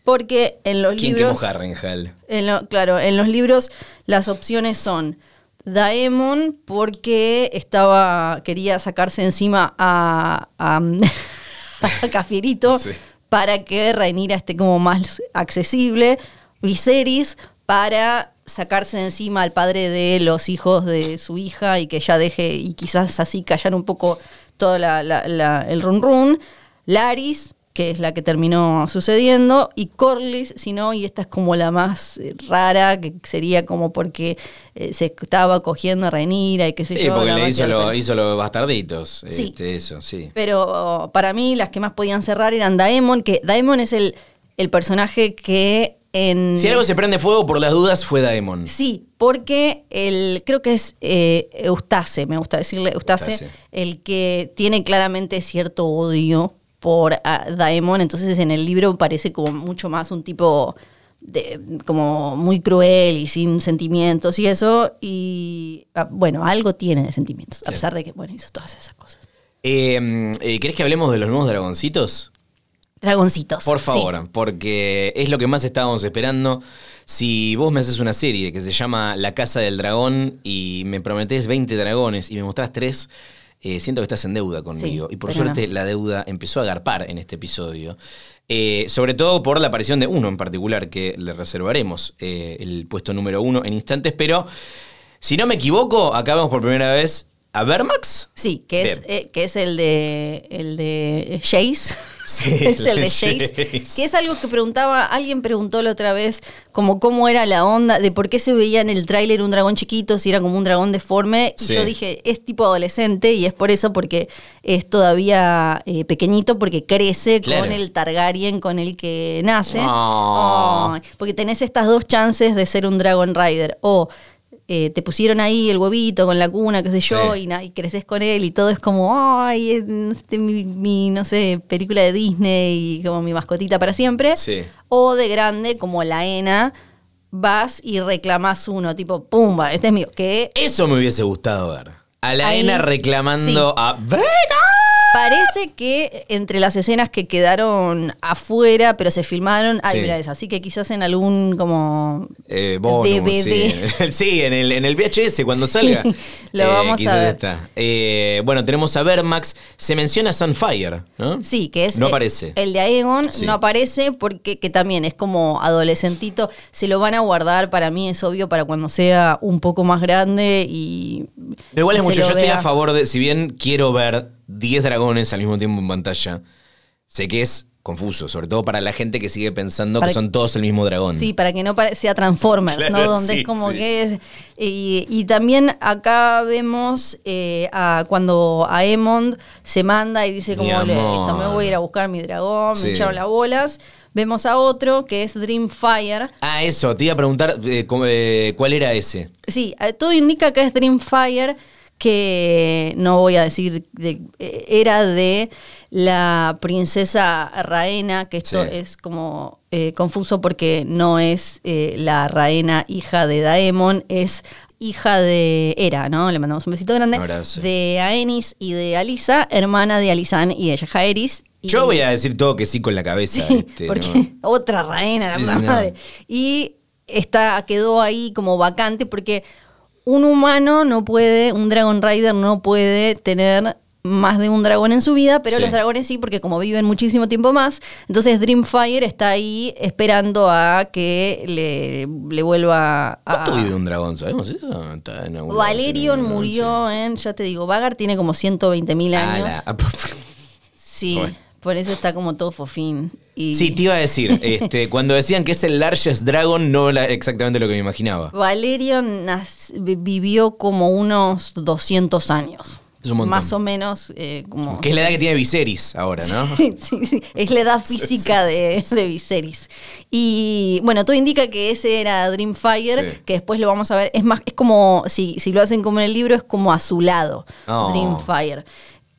[SPEAKER 3] porque en los
[SPEAKER 2] ¿Quién
[SPEAKER 3] libros...
[SPEAKER 2] Harrenhal?
[SPEAKER 3] En lo- claro, en los libros las opciones son Daemon porque estaba quería sacarse encima a, a, (laughs) a Cafierito
[SPEAKER 2] Sí.
[SPEAKER 3] para que Rhaenyra esté como más accesible, Viserys para sacarse de encima al padre de los hijos de su hija y que ya deje y quizás así callar un poco todo la- la- la- el run run, Laris que es la que terminó sucediendo, y Corlys, si no, y esta es como la más eh, rara, que sería como porque eh, se estaba cogiendo a Rhaenyra y qué sé
[SPEAKER 2] Sí,
[SPEAKER 3] yo.
[SPEAKER 2] porque
[SPEAKER 3] la
[SPEAKER 2] le lo- hizo los bastarditos.
[SPEAKER 3] Sí.
[SPEAKER 2] Este, eso, sí.
[SPEAKER 3] Pero oh, para mí las que más podían cerrar eran Daemon, que Daemon es el, el personaje que en...
[SPEAKER 2] Si algo se prende fuego por las dudas, fue Daemon.
[SPEAKER 3] Sí, porque el, creo que es eh, Eustace, me gusta decirle Eustace,
[SPEAKER 2] Eustace.
[SPEAKER 3] el que tiene claramente cierto odio por ah, Daemon, entonces en el libro parece como mucho más un tipo de, como muy cruel y sin sentimientos y eso, y ah, bueno, algo tiene de sentimientos, a pesar de que, bueno, hizo todas esas cosas.
[SPEAKER 2] Eh, eh, ¿Querés que hablemos de los nuevos dragoncitos?
[SPEAKER 3] Dragoncitos.
[SPEAKER 2] Por
[SPEAKER 3] sí.
[SPEAKER 2] favor, porque es lo que más estábamos esperando. Si vos me haces una serie que se llama La Casa del Dragón y me prometés 20 dragones y me mostrás 3, siento que estás en deuda conmigo.
[SPEAKER 3] Sí,
[SPEAKER 2] y por suerte
[SPEAKER 3] no.
[SPEAKER 2] la deuda empezó a agarpar en este episodio. Eh, sobre todo por la aparición de uno en particular, que le reservaremos eh, el puesto número uno en instantes. Pero, si no me equivoco, acá vemos por primera vez a Vermax.
[SPEAKER 3] Sí, que es, eh, que es el de el de Jace.
[SPEAKER 2] Sí, (laughs)
[SPEAKER 3] es el de Jace. Que es algo que preguntaba, alguien preguntó la otra vez, como cómo era la onda, de por qué se veía en el tráiler un dragón chiquito, si era como un dragón deforme. Y
[SPEAKER 2] Sí.
[SPEAKER 3] yo dije, es tipo adolescente y es por eso, porque es todavía eh, pequeñito, porque crece
[SPEAKER 2] Claro.
[SPEAKER 3] con el Targaryen con el que nace.
[SPEAKER 2] Oh.
[SPEAKER 3] Ay, porque tenés estas dos chances de ser un Dragon Rider. O eh, te pusieron ahí el huevito con la cuna, qué sé yo,
[SPEAKER 2] Sí.
[SPEAKER 3] y, creces con él y todo es como, ay, es este, mi, mi, no sé, película de Disney y como mi mascotita para siempre.
[SPEAKER 2] Sí.
[SPEAKER 3] O de grande, como la ENA, vas y reclamas uno, tipo, pumba, este es mío. Que
[SPEAKER 2] Eso me hubiese gustado ver. A la
[SPEAKER 3] Ahí,
[SPEAKER 2] Ena reclamando
[SPEAKER 3] sí.
[SPEAKER 2] a Vega.
[SPEAKER 3] Parece que entre las escenas que quedaron afuera, pero se filmaron, hay
[SPEAKER 2] Sí.
[SPEAKER 3] mira esa. Así que quizás en algún como
[SPEAKER 2] Eh, bonus,
[SPEAKER 3] DVD.
[SPEAKER 2] Sí, (laughs) Sí, en, el, en el VHS cuando salga. (laughs) Eh,
[SPEAKER 3] lo vamos a ver.
[SPEAKER 2] está. Eh, bueno, tenemos a Vermax. Se menciona Sunfire, ¿no?
[SPEAKER 3] Sí, que es.
[SPEAKER 2] No
[SPEAKER 3] eh,
[SPEAKER 2] aparece.
[SPEAKER 3] El de Aegon no aparece porque que también es como adolescentito. Se lo van a guardar, para mí es obvio, para cuando sea un poco más grande y.
[SPEAKER 2] Pero igual es mucho. Yo estoy a favor de. Si bien quiero ver 10 dragones al mismo tiempo en pantalla, sé que es confuso, sobre todo para la gente que sigue pensando
[SPEAKER 3] Para
[SPEAKER 2] que son todos el mismo dragón.
[SPEAKER 3] Sí, para que no sea Transformers,
[SPEAKER 2] Claro,
[SPEAKER 3] ¿no? Donde
[SPEAKER 2] sí,
[SPEAKER 3] es como
[SPEAKER 2] sí.
[SPEAKER 3] que es. Y, y también acá vemos eh, a cuando Aemond se manda y dice como esto me voy a ir a buscar mi dragón,
[SPEAKER 2] Sí.
[SPEAKER 3] me echaron las bolas. Vemos a otro que es Dreamfire.
[SPEAKER 2] Ah, eso, te iba a preguntar eh, cómo- eh, cuál era ese.
[SPEAKER 3] Sí, todo indica que es Dreamfire, que no voy a decir, de- eh, era de la princesa Raena, que esto
[SPEAKER 2] Sí.
[SPEAKER 3] es como eh, confuso porque no es eh, la Raena hija de Daemon, es hija de Hera, ¿no? Le mandamos un besito grande.
[SPEAKER 2] Un abrazo.
[SPEAKER 3] De Aenys y de Alisa, hermana de Alisan y de Jaehaerys. Y-
[SPEAKER 2] Yo voy a decir todo que sí con la cabeza.
[SPEAKER 3] Sí, (laughs)
[SPEAKER 2] este,
[SPEAKER 3] porque
[SPEAKER 2] ¿no? (laughs)
[SPEAKER 3] otra reina, la
[SPEAKER 2] Sí, no.
[SPEAKER 3] madre. Y está, quedó ahí como vacante porque un humano no puede, un Dragon Rider no puede tener más de un dragón en su vida, pero
[SPEAKER 2] Sí.
[SPEAKER 3] los dragones sí, porque como viven muchísimo tiempo más, entonces Dreamfire está ahí esperando a que le, le vuelva a...
[SPEAKER 2] ¿Cuánto vive un dragón? ¿Sabemos eso? Está en
[SPEAKER 3] Valerion murió en, ya te digo, Vagar tiene como 120 mil
[SPEAKER 2] Ah,
[SPEAKER 3] años.
[SPEAKER 2] la- (laughs)
[SPEAKER 3] Sí,
[SPEAKER 2] Bueno.
[SPEAKER 3] Por eso está como todo fofín. Y
[SPEAKER 2] Sí, te iba a decir, (laughs) este, cuando decían que es el largest dragon, no era exactamente lo que me imaginaba.
[SPEAKER 3] Valerion vivió como unos 200 años.
[SPEAKER 2] Es un montón.
[SPEAKER 3] Más o menos eh, como...
[SPEAKER 2] Que es la edad que tiene Viserys ahora, ¿no? (laughs)
[SPEAKER 3] Sí, sí, es la edad (laughs) física de, de Viserys. Y bueno, todo indica que ese era Dreamfire,
[SPEAKER 2] Sí.
[SPEAKER 3] que después lo vamos a ver. Es más, es como, si, si lo hacen como en el libro, es como azulado.
[SPEAKER 2] Oh.
[SPEAKER 3] Dreamfire.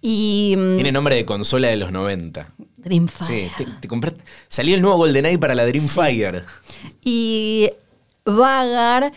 [SPEAKER 3] Y. mm,
[SPEAKER 2] Tiene nombre de consola de los 90.
[SPEAKER 3] Dreamfire.
[SPEAKER 2] Sí, te, te compraste- Salió el nuevo GoldenEye para la Dreamfire.
[SPEAKER 3] Y Vagar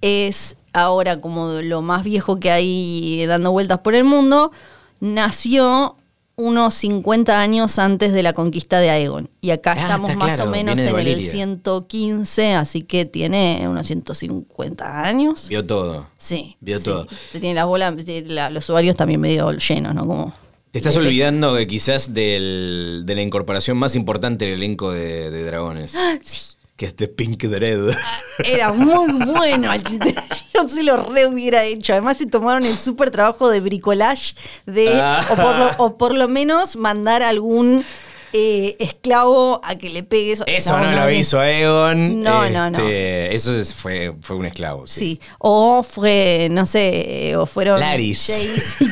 [SPEAKER 3] es ahora como lo más viejo que hay dando vueltas por el mundo. Nació unos 50 años antes de la conquista de Aegon. Y acá
[SPEAKER 2] Ah,
[SPEAKER 3] estamos más
[SPEAKER 2] claro,
[SPEAKER 3] o menos en el
[SPEAKER 2] Valeria.
[SPEAKER 3] 115, así que tiene unos 150 años.
[SPEAKER 2] Vio todo.
[SPEAKER 3] Sí.
[SPEAKER 2] Vio
[SPEAKER 3] sí.
[SPEAKER 2] todo.
[SPEAKER 3] Tiene las bolas, la- los ovarios también medio llenos, ¿no? Como
[SPEAKER 2] Te estás
[SPEAKER 3] de
[SPEAKER 2] olvidando de quizás del- de la incorporación más importante del elenco de, de dragones.
[SPEAKER 3] Sí.
[SPEAKER 2] Que es de Pink Dread.
[SPEAKER 3] Era muy bueno. (laughs) Yo se lo re hubiera hecho. Además se tomaron el súper trabajo de bricolage de,
[SPEAKER 2] Ah.
[SPEAKER 3] o, por lo, o por lo menos mandar algún eh, esclavo a que le pegue eso.
[SPEAKER 2] Eso no, lo hizo Aegon.
[SPEAKER 3] No, no, no.
[SPEAKER 2] Este, Eso es- fue, fue un esclavo. Sí.
[SPEAKER 3] Sí. O fue, no sé, o fueron
[SPEAKER 2] Laris.
[SPEAKER 3] Y.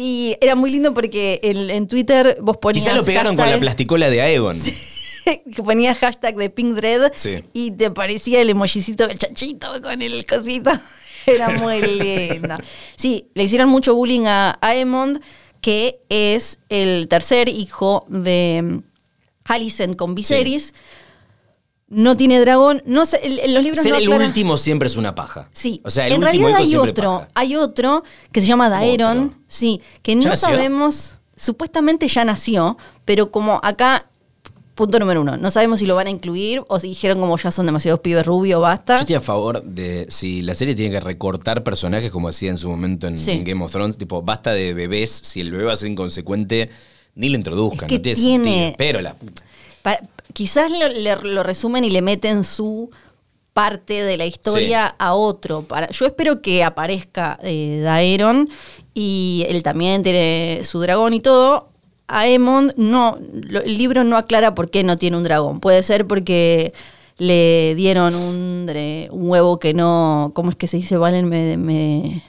[SPEAKER 3] Y era muy lindo porque en, en Twitter vos ponías
[SPEAKER 2] Quizás lo pegaron con la plasticola de Aegon. (laughs) (laughs)
[SPEAKER 3] que ponía hashtag de Pink Dread
[SPEAKER 2] Sí.
[SPEAKER 3] y te parecía el emojicito del chachito con el cosito. (laughs) Era muy lindo. Sí, le hicieron mucho bullying a Aemond, que es el tercer hijo de mm, Alicent con Viserys. No tiene dragón. No sé, en en los libros
[SPEAKER 2] Ser
[SPEAKER 3] no
[SPEAKER 2] el último siempre es una paja.
[SPEAKER 3] Sí,
[SPEAKER 2] O sea, el
[SPEAKER 3] en
[SPEAKER 2] último
[SPEAKER 3] realidad hay otro,
[SPEAKER 2] paja.
[SPEAKER 3] hay otro que se llama Daeron,
[SPEAKER 2] Otro.
[SPEAKER 3] sí, que
[SPEAKER 2] ¿Ya
[SPEAKER 3] no
[SPEAKER 2] nació?
[SPEAKER 3] sabemos, supuestamente ya nació, pero como acá, punto número uno, no sabemos si lo van a incluir o si dijeron como ya son demasiados pibes rubios,
[SPEAKER 2] Yo
[SPEAKER 3] basta.
[SPEAKER 2] estoy a favor de si la serie tiene que recortar personajes como hacía en su momento en,
[SPEAKER 3] Sí.
[SPEAKER 2] en Game of Thrones, tipo, basta de bebés, si el bebé va a ser inconsecuente, ni lo introduzcan,
[SPEAKER 3] Es que
[SPEAKER 2] no tiene,
[SPEAKER 3] tiene-
[SPEAKER 2] sentido. Pero la.
[SPEAKER 3] Pa- quizás lo, le- lo resumen y le meten su parte de la historia a otro. Para, yo espero que aparezca eh, Daeron y él también tiene su dragón y todo. Aemond no, el libro no aclara por qué no tiene un dragón. Puede ser porque le dieron un, huevo que no, ¿cómo es que se dice? Valen, me, me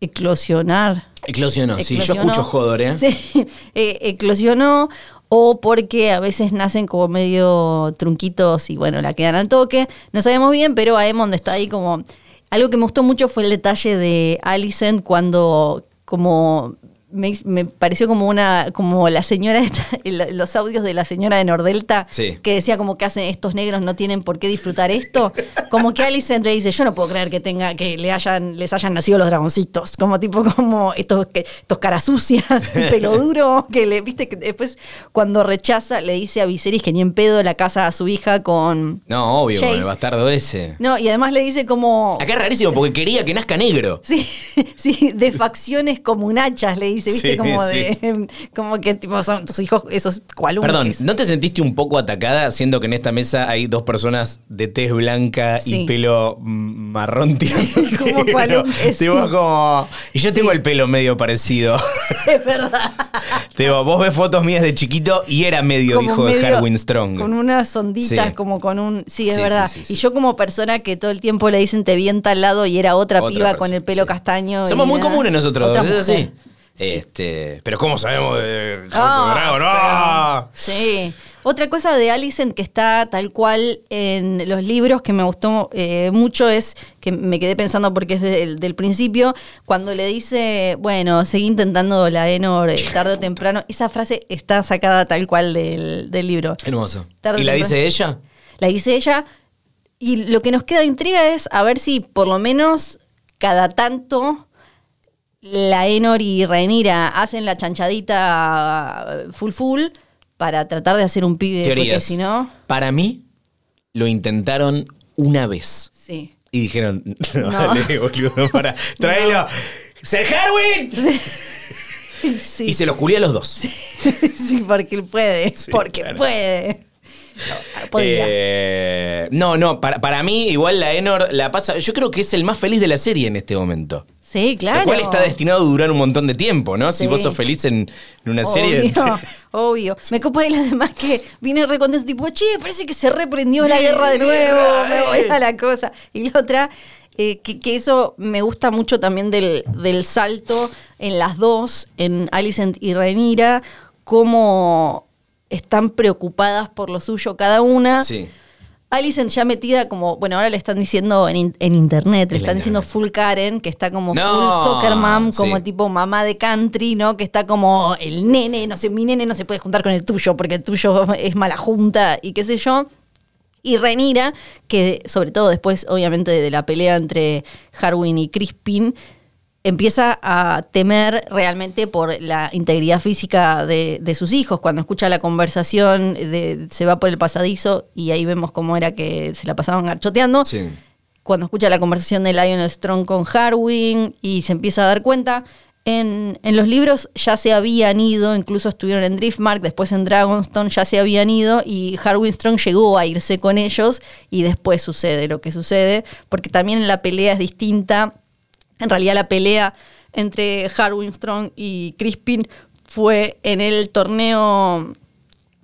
[SPEAKER 3] eclosionar.
[SPEAKER 2] Eclosionó, sí, yo escucho Jodor, ¿eh? (laughs)
[SPEAKER 3] Sí, eh, eclosionó o porque a veces nacen como medio trunquitos y bueno, la quedan al toque. No sabemos bien, pero Aemond está ahí como... Algo que me gustó mucho fue el detalle de Alicent cuando como... Me, me pareció como una como la señora (laughs) los audios de la señora de Nordelta
[SPEAKER 2] Sí.
[SPEAKER 3] que decía como que hacen estos negros no tienen por qué disfrutar esto como que Alicent le dice yo no puedo creer que tenga que le hayan les hayan nacido los dragoncitos como tipo como estos que- estos caras sucias (laughs) pelo duro que le viste que después cuando rechaza le dice a Viserys que ni en pedo la casa a su hija con
[SPEAKER 2] No, obvio, con el bastardo ese.
[SPEAKER 3] no y además le dice como
[SPEAKER 2] Acá es rarísimo porque quería que nazca negro.
[SPEAKER 3] Sí, (laughs) sí, de facciones comunachas, le dice, ¿viste?
[SPEAKER 2] Sí,
[SPEAKER 3] como
[SPEAKER 2] sí.
[SPEAKER 3] de. (laughs) Como que tipo son tus hijos, esos cualumnos.
[SPEAKER 2] Perdón, ¿no te sentiste un poco atacada siendo que en esta mesa hay dos personas de tez blanca
[SPEAKER 3] Sí.
[SPEAKER 2] y pelo marrón (laughs)
[SPEAKER 3] Como (laughs)
[SPEAKER 2] Tipo como... Y yo tengo el pelo medio parecido.
[SPEAKER 3] Es verdad.
[SPEAKER 2] Tipo, vos ves fotos mías de chiquito y era medio
[SPEAKER 3] Como
[SPEAKER 2] hijo de Harwin Strong.
[SPEAKER 3] Con unas onditas, como con un. Sí, es verdad. Y yo, como persona que todo el tiempo le dicen te vi en tal lado y era otra,
[SPEAKER 2] Otra
[SPEAKER 3] piba
[SPEAKER 2] persona,
[SPEAKER 3] con el pelo castaño.
[SPEAKER 2] Somos muy comunes nosotros, ¿es así? Este, pero ¿cómo sabemos de House
[SPEAKER 3] Ah,
[SPEAKER 2] of Dragon?
[SPEAKER 3] pero-. Sí. Otra cosa de Alicent que está tal cual en los libros que me gustó eh, mucho es que me quedé pensando porque es del, del principio, cuando le dice, bueno, seguí intentando la Enor eh, tarde o (laughs) temprano, esa frase está sacada tal cual del, del libro.
[SPEAKER 2] Hermoso.
[SPEAKER 3] Tarde
[SPEAKER 2] ¿Y la dice ella?
[SPEAKER 3] La dice ella. Y lo que nos queda de intriga es a ver si por lo menos cada tanto la Enor y Rhaenyra hacen la chanchadita full full para tratar de hacer un pibe, porque
[SPEAKER 2] Teorías.
[SPEAKER 3] si no,
[SPEAKER 2] Para mí, lo intentaron una vez.
[SPEAKER 3] sí.
[SPEAKER 2] Y dijeron, (laughs) no,
[SPEAKER 3] No.
[SPEAKER 2] dale, boludo, (laughs) para, tráelo. ¡Ser Harwin! (laughs)
[SPEAKER 3] Sí,
[SPEAKER 2] Y se los culió a los dos.
[SPEAKER 3] sí, porque él puede,
[SPEAKER 2] Sí,
[SPEAKER 3] porque
[SPEAKER 2] claro.
[SPEAKER 3] puede. No.
[SPEAKER 2] Eh, no, no, para, para mí igual la Enor la pasa, yo creo que es el más feliz de la serie en este momento.
[SPEAKER 3] Sí, claro.
[SPEAKER 2] Lo cual está destinado a durar un montón de tiempo, ¿no? Si vos sos feliz en, en una serie...
[SPEAKER 3] Obvio, (laughs) obvio. Me copa de las demás que viene re contento, tipo, che, parece que se reprendió la guerra de nuevo, me voy a la cosa. Y la otra, eh, que, que eso me gusta mucho también del, del salto en las dos, en Alicent y Rhaenyra, cómo están preocupadas por lo suyo cada una.
[SPEAKER 2] Sí.
[SPEAKER 3] Alicent ya metida como, bueno, ahora le están diciendo en, en internet, le están diciendo full Karen, que está como
[SPEAKER 2] No,
[SPEAKER 3] full soccer mom, como
[SPEAKER 2] sí.
[SPEAKER 3] tipo mamá de country, ¿no? Que está como el nene, no sé, mi nene no se puede juntar con el tuyo porque el tuyo es mala junta y qué sé yo. Y Renira, que sobre todo después, obviamente, de la pelea entre Harwin y Crispin, empieza a temer realmente por la integridad física de, de sus hijos. Cuando escucha la conversación, de- se va por el pasadizo y ahí vemos cómo era que se la pasaban garchoteando.
[SPEAKER 2] Sí.
[SPEAKER 3] Cuando escucha la conversación de Lionel Strong con Harwin y se empieza a dar cuenta, en, en los libros ya se habían ido, incluso estuvieron en Driftmark, después en Dragonstone ya se habían ido y Harwin Strong llegó a irse con ellos y después sucede lo que sucede, porque también la pelea es distinta. En realidad la pelea entre Harwin Strong y Crispin fue en el torneo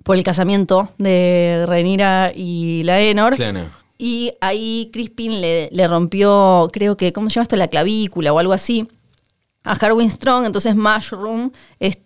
[SPEAKER 3] por el casamiento de Renira y Laenor.
[SPEAKER 2] Claro.
[SPEAKER 3] Y ahí Crispin le, le rompió, creo que, ¿cómo se llama esto? La clavícula o algo así. A Harwin Strong, entonces Mushroom,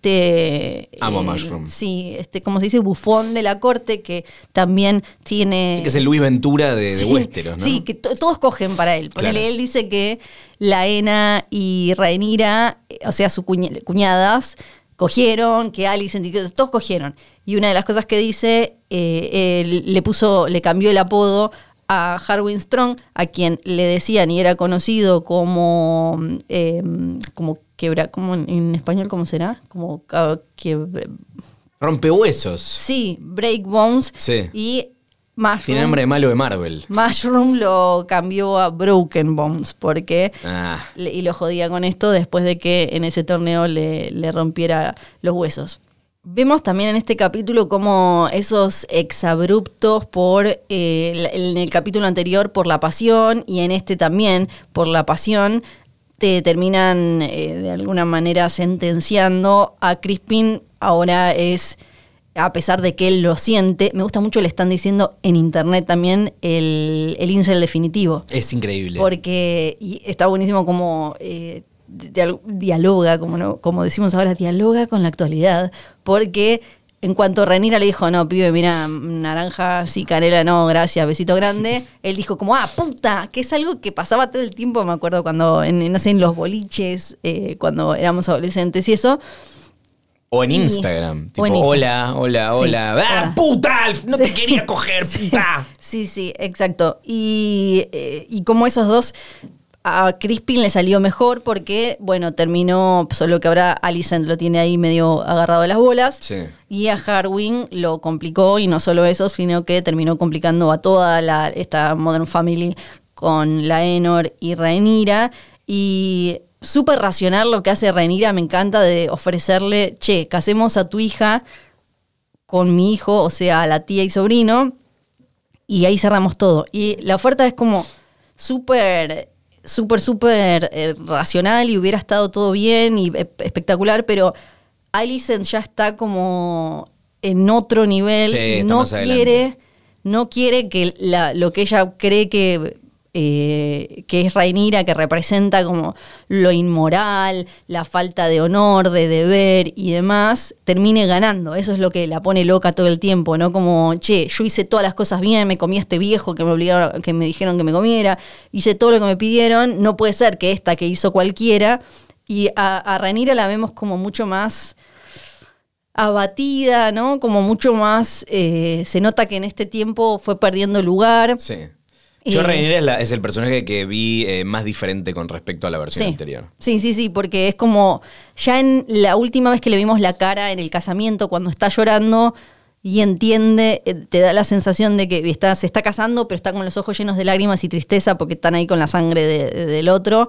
[SPEAKER 3] este...
[SPEAKER 2] Amo
[SPEAKER 3] eh,
[SPEAKER 2] Mushroom.
[SPEAKER 3] Sí, este, como se dice, bufón de la corte, que también tiene...
[SPEAKER 2] Sí, que es el Luis Ventura de, Westeros, ¿no?
[SPEAKER 3] Sí, que to- todos cogen para él. Ponele,
[SPEAKER 2] Claro.
[SPEAKER 3] él dice que Laena y Rhaenyra, eh, o sea, sus cuña- cuñadas, cogieron, que que todos cogieron. Y una de las cosas que dice, eh, él le puso, le cambió el apodo a Harwin Strong, a quien le decían y era conocido como, eh, como quebra, como en, en español, ¿cómo será? Como quebra-
[SPEAKER 2] Rompehuesos.
[SPEAKER 3] sí, Break Bones.
[SPEAKER 2] Sí.
[SPEAKER 3] Y Mushroom.
[SPEAKER 2] Tiene nombre de malo de Marvel.
[SPEAKER 3] Mushroom lo cambió a Broken Bones porque
[SPEAKER 2] Ah.
[SPEAKER 3] le- y lo jodía con esto después de que en ese torneo le, le rompiera los huesos. Vemos también en este capítulo como esos exabruptos por, eh, en el capítulo anterior por la pasión y en este también por la pasión, te terminan eh, de alguna manera sentenciando a Crispin, ahora es, a pesar de que él lo siente, me gusta mucho, le están diciendo en internet también el, el incel definitivo.
[SPEAKER 2] Es increíble.
[SPEAKER 3] Porque y está buenísimo como eh, dialoga, como, no- como decimos ahora, dialoga con la actualidad. Porque en cuanto Renira le dijo, no, pibe, mira, naranja, sí, canela, no, gracias, besito grande, (laughs) él dijo como, ah, puta, que es algo que pasaba todo el tiempo, me acuerdo cuando, en, no sé, en los boliches, eh, cuando éramos adolescentes y eso.
[SPEAKER 2] O en Instagram. Tipo,
[SPEAKER 3] en
[SPEAKER 2] hola, hola,
[SPEAKER 3] Sí,
[SPEAKER 2] hola. ¡Ah,
[SPEAKER 3] hola.
[SPEAKER 2] puta! No
[SPEAKER 3] Sí.
[SPEAKER 2] te quería coger, puta. (laughs)
[SPEAKER 3] Sí, sí, exacto. Y, eh, y como esos dos, a Crispin le salió mejor porque, bueno, terminó, solo que ahora Alicent lo tiene ahí medio agarrado de las bolas.
[SPEAKER 2] Sí.
[SPEAKER 3] Y a Harwin lo complicó, y no solo eso, sino que terminó complicando a toda la, esta Modern Family con Laenor y Rhaenyra. Y súper racional lo que hace Rhaenyra, me encanta de ofrecerle, che, casemos a tu hija con mi hijo, o sea, a la tía y sobrino, y ahí cerramos todo. Y la oferta es como súper, súper, súper eh, racional y hubiera estado todo bien y e- espectacular, pero Alicent ya está como en otro nivel
[SPEAKER 2] Sí,
[SPEAKER 3] y no
[SPEAKER 2] adelante.
[SPEAKER 3] quiere, no quiere que la- lo que ella cree que eh, que es Rainira, que representa como lo inmoral, la falta de honor, de deber y demás, termine ganando. Eso es lo que la pone loca todo el tiempo, ¿no? Como, che, yo hice todas las cosas bien, me comí a este viejo que me obligaron, que me dijeron que me comiera, hice todo lo que me pidieron, no puede ser que esta que hizo cualquiera. Y a, a Rhaenyra la vemos como mucho más abatida, ¿no? Como mucho más, eh, se nota que en este tiempo fue perdiendo lugar.
[SPEAKER 2] Sí. Yo
[SPEAKER 3] Eh,
[SPEAKER 2] es, la- es el personaje que vi eh, más diferente con respecto a la versión
[SPEAKER 3] Sí.
[SPEAKER 2] anterior.
[SPEAKER 3] Sí, sí, sí, porque es como ya en la última vez que le vimos la cara en el casamiento, cuando está llorando y entiende, eh, te da la sensación de que está, se está casando, pero está con los ojos llenos de lágrimas y tristeza porque están ahí con la sangre de- de- del otro.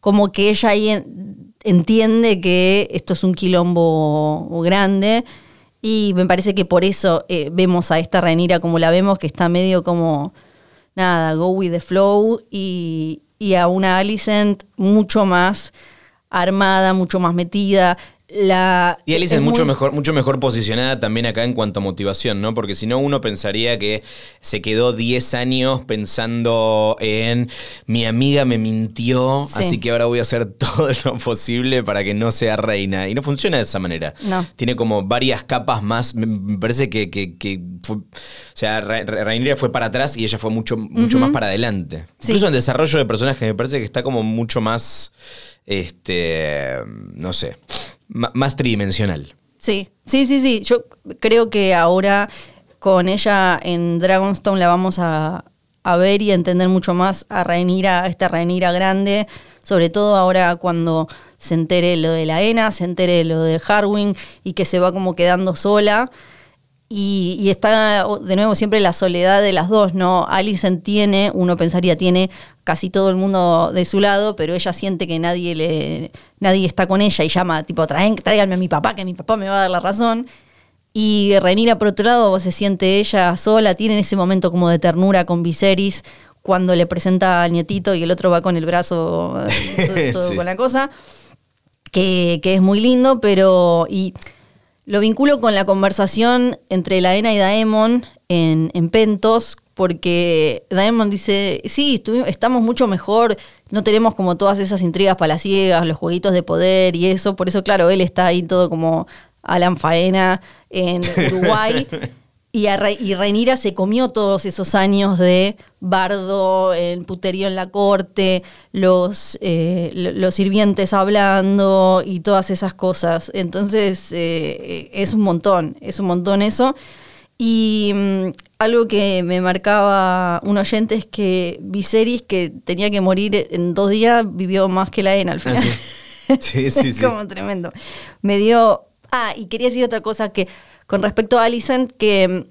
[SPEAKER 3] Como que ella ahí en- entiende que esto es un quilombo grande. Y me parece que por eso eh, vemos a esta Renira como la vemos, que está medio como nada, go with the flow y, y a una Alicent mucho más armada, mucho más metida. La,
[SPEAKER 2] Y Alice
[SPEAKER 3] es
[SPEAKER 2] es mucho
[SPEAKER 3] muy-
[SPEAKER 2] mejor, mucho mejor posicionada también acá en cuanto a motivación, ¿no? Porque si no, uno pensaría que se quedó 10 años pensando en mi amiga me mintió,
[SPEAKER 3] Sí.
[SPEAKER 2] así que ahora voy a hacer (laughs) todo lo posible para que no sea reina. Y no funciona de esa manera.
[SPEAKER 3] No.
[SPEAKER 2] Tiene como varias capas más. Me- parece que, que- que fue- o sea, Rhaenyra fue para atrás y ella fue mucho, mucho más para adelante.
[SPEAKER 3] Sí.
[SPEAKER 2] Incluso en desarrollo de personaje me parece que está como mucho más, este, no sé, más tridimensional.
[SPEAKER 3] Sí, sí, sí, sí. Yo creo que ahora con ella en Dragonstone la vamos a, a ver y a entender mucho más a Rhaenyra, esta Rhaenyra grande, sobre todo ahora cuando se entere lo de la ENA, se entere lo de Harwin y que se va como quedando sola. Y, y está de nuevo siempre la soledad de las dos, ¿no? Alicent tiene, uno pensaría, tiene casi todo el mundo de su lado, pero ella siente que nadie le nadie está con ella y llama, tipo, traen, tráiganme a mi papá, que mi papá me va a dar la razón. Y Renira, por otro lado, se siente ella sola, tiene ese momento como de ternura con Viserys cuando le presenta al nietito y el otro va con el brazo, eh, todo, (laughs) todo
[SPEAKER 2] Sí.
[SPEAKER 3] con la cosa, que, que es muy lindo, pero... Y, lo vinculo con la conversación entre Laena y Daemon en, en Pentos, porque Daemon dice, sí, estamos mucho mejor, no tenemos como todas esas intrigas palaciegas, los jueguitos de poder y eso, por eso, claro, él está ahí todo como Alan Faena en (laughs) Uruguay. Y, a Re- y Rhaenyra se comió todos esos años de bardo, en puterío en la corte, los, eh, lo- los sirvientes hablando y todas esas cosas. Entonces eh, es un montón, es un montón eso. Y mm, algo que me marcaba un oyente es que Viserys, que tenía que morir en dos días, vivió más que la ENA al final.
[SPEAKER 2] Ah, (laughs) Sí, sí,
[SPEAKER 3] Es
[SPEAKER 2] sí.
[SPEAKER 3] como tremendo. Me dio. Ah, y quería decir otra cosa que con respecto a Alicent, que mm,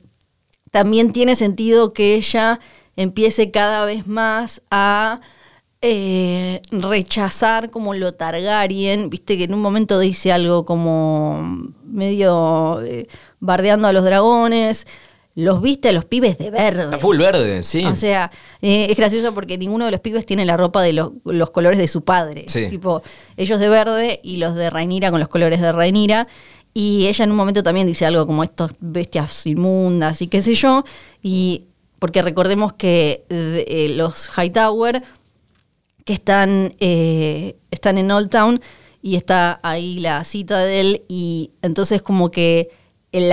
[SPEAKER 3] también tiene sentido que ella empiece cada vez más a eh, rechazar como lo Targaryen. Viste que en un momento dice algo como medio eh, bardeando a los dragones. Los viste a los pibes de verde.
[SPEAKER 2] Está full verde, sí.
[SPEAKER 3] O sea, eh, es gracioso porque ninguno de los pibes tiene la ropa de los, los colores de su padre.
[SPEAKER 2] Sí.
[SPEAKER 3] Tipo, ellos de verde y los de Rainira con los colores de Rainira. Y ella en un momento también dice algo como estos bestias inmundas y qué sé yo. Y porque recordemos que de- eh, los Hightower que están, eh, están en Old Town y está ahí la cita de él y entonces como que el,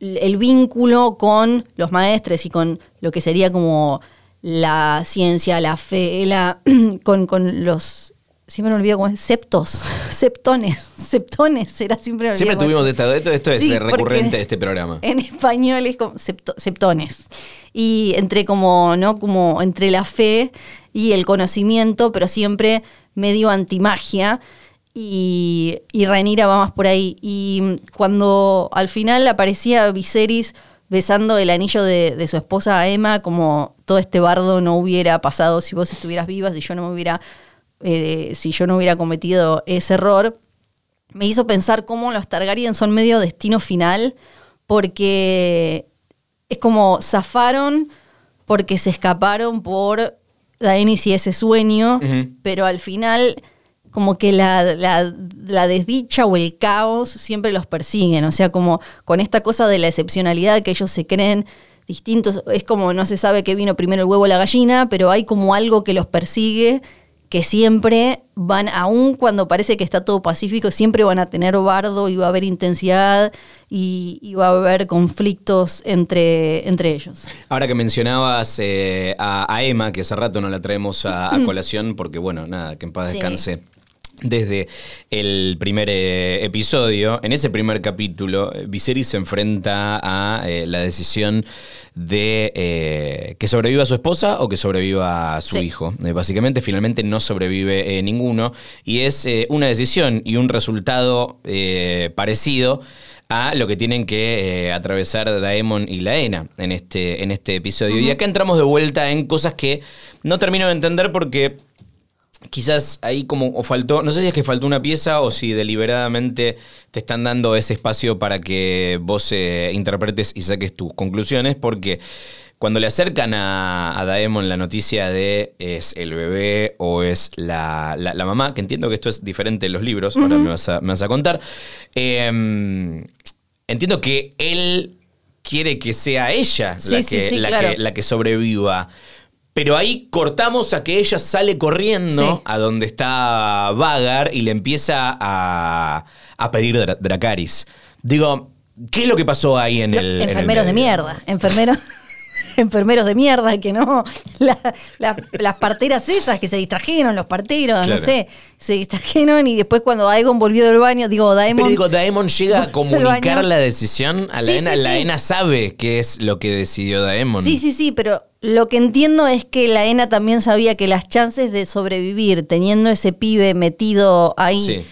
[SPEAKER 3] el vínculo con los maestres y con lo que sería como la ciencia, la fe, la, (clears throat) con, con los... Siempre me olvido cómo es, septos, (laughs) septones, septones, era siempre me olvido
[SPEAKER 2] Siempre tuvimos
[SPEAKER 3] es.
[SPEAKER 2] esto, esto, es
[SPEAKER 3] Sí,
[SPEAKER 2] recurrente de este programa.
[SPEAKER 3] En español es como septo- septones. Y entre como, ¿no? Como entre la fe y el conocimiento, pero siempre medio antimagia. Y, y Rhaenyra va más por ahí. Y cuando al final aparecía Viserys besando el anillo de, de su esposa a Emma, como todo este bardo no hubiera pasado si vos estuvieras viva, si yo no me hubiera, eh, si yo no hubiera cometido ese error, me hizo pensar cómo los Targaryen son medio destino final, porque es como zafaron porque se escaparon por Daenerys y ese sueño, pero al final como que la, la- la desdicha o el caos siempre los persiguen, o sea, como con esta cosa de la excepcionalidad que ellos se creen distintos, es como no se sabe qué vino primero el huevo o la gallina, pero hay como algo que los persigue que siempre van, aun cuando parece que está todo pacífico, siempre van a tener bardo y va a haber intensidad y, y va a haber conflictos entre, entre ellos.
[SPEAKER 2] Ahora que mencionabas eh, a, a Emma, que hace rato no la traemos a, a (laughs) colación, porque bueno, nada, que en paz
[SPEAKER 3] Sí.
[SPEAKER 2] descanse. Desde el primer eh, episodio, en ese primer capítulo, Viserys se enfrenta a eh, la decisión de eh, que sobreviva su esposa o que sobreviva su
[SPEAKER 3] Sí.
[SPEAKER 2] hijo. Básicamente, finalmente no sobrevive ninguno y es una decisión y un resultado parecido a lo que tienen que eh, atravesar Daemon y Laena en este, en este episodio. Y acá entramos de vuelta en cosas que no termino de entender porque quizás ahí como o faltó, no sé si es que faltó una pieza o si deliberadamente te están dando ese espacio para que vos eh, interpretes y saques tus conclusiones, porque cuando le acercan a, a Daemon la noticia de es el bebé o es la, la- la mamá, que entiendo que esto es diferente en los libros, ahora me vas a, me vas a contar, eh, entiendo que él quiere que sea ella
[SPEAKER 3] Sí,
[SPEAKER 2] la,
[SPEAKER 3] sí,
[SPEAKER 2] que,
[SPEAKER 3] sí,
[SPEAKER 2] la,
[SPEAKER 3] claro.
[SPEAKER 2] que, la que sobreviva. Pero ahí cortamos a que ella sale corriendo
[SPEAKER 3] Sí.
[SPEAKER 2] a donde está Vagar y le empieza a, a pedir Dra- Dracaris. Digo, ¿qué es lo que pasó ahí en el. en el
[SPEAKER 3] enfermeros de mierda, enfermeros, (laughs) enfermeros de mierda, que no, la- la- las parteras esas que se distrajeron, los parteros,
[SPEAKER 2] Claro.
[SPEAKER 3] no sé, se distrajeron y después cuando Daemon volvió del baño, digo, Daemon...
[SPEAKER 2] Pero digo, Daemon llega a comunicar la decisión a
[SPEAKER 3] Sí,
[SPEAKER 2] Laena.
[SPEAKER 3] sí, sí.
[SPEAKER 2] Laena sabe qué es lo que decidió Daemon.
[SPEAKER 3] Sí, sí, sí, pero lo que entiendo es que la ENA también sabía que las chances de sobrevivir teniendo ese pibe metido ahí.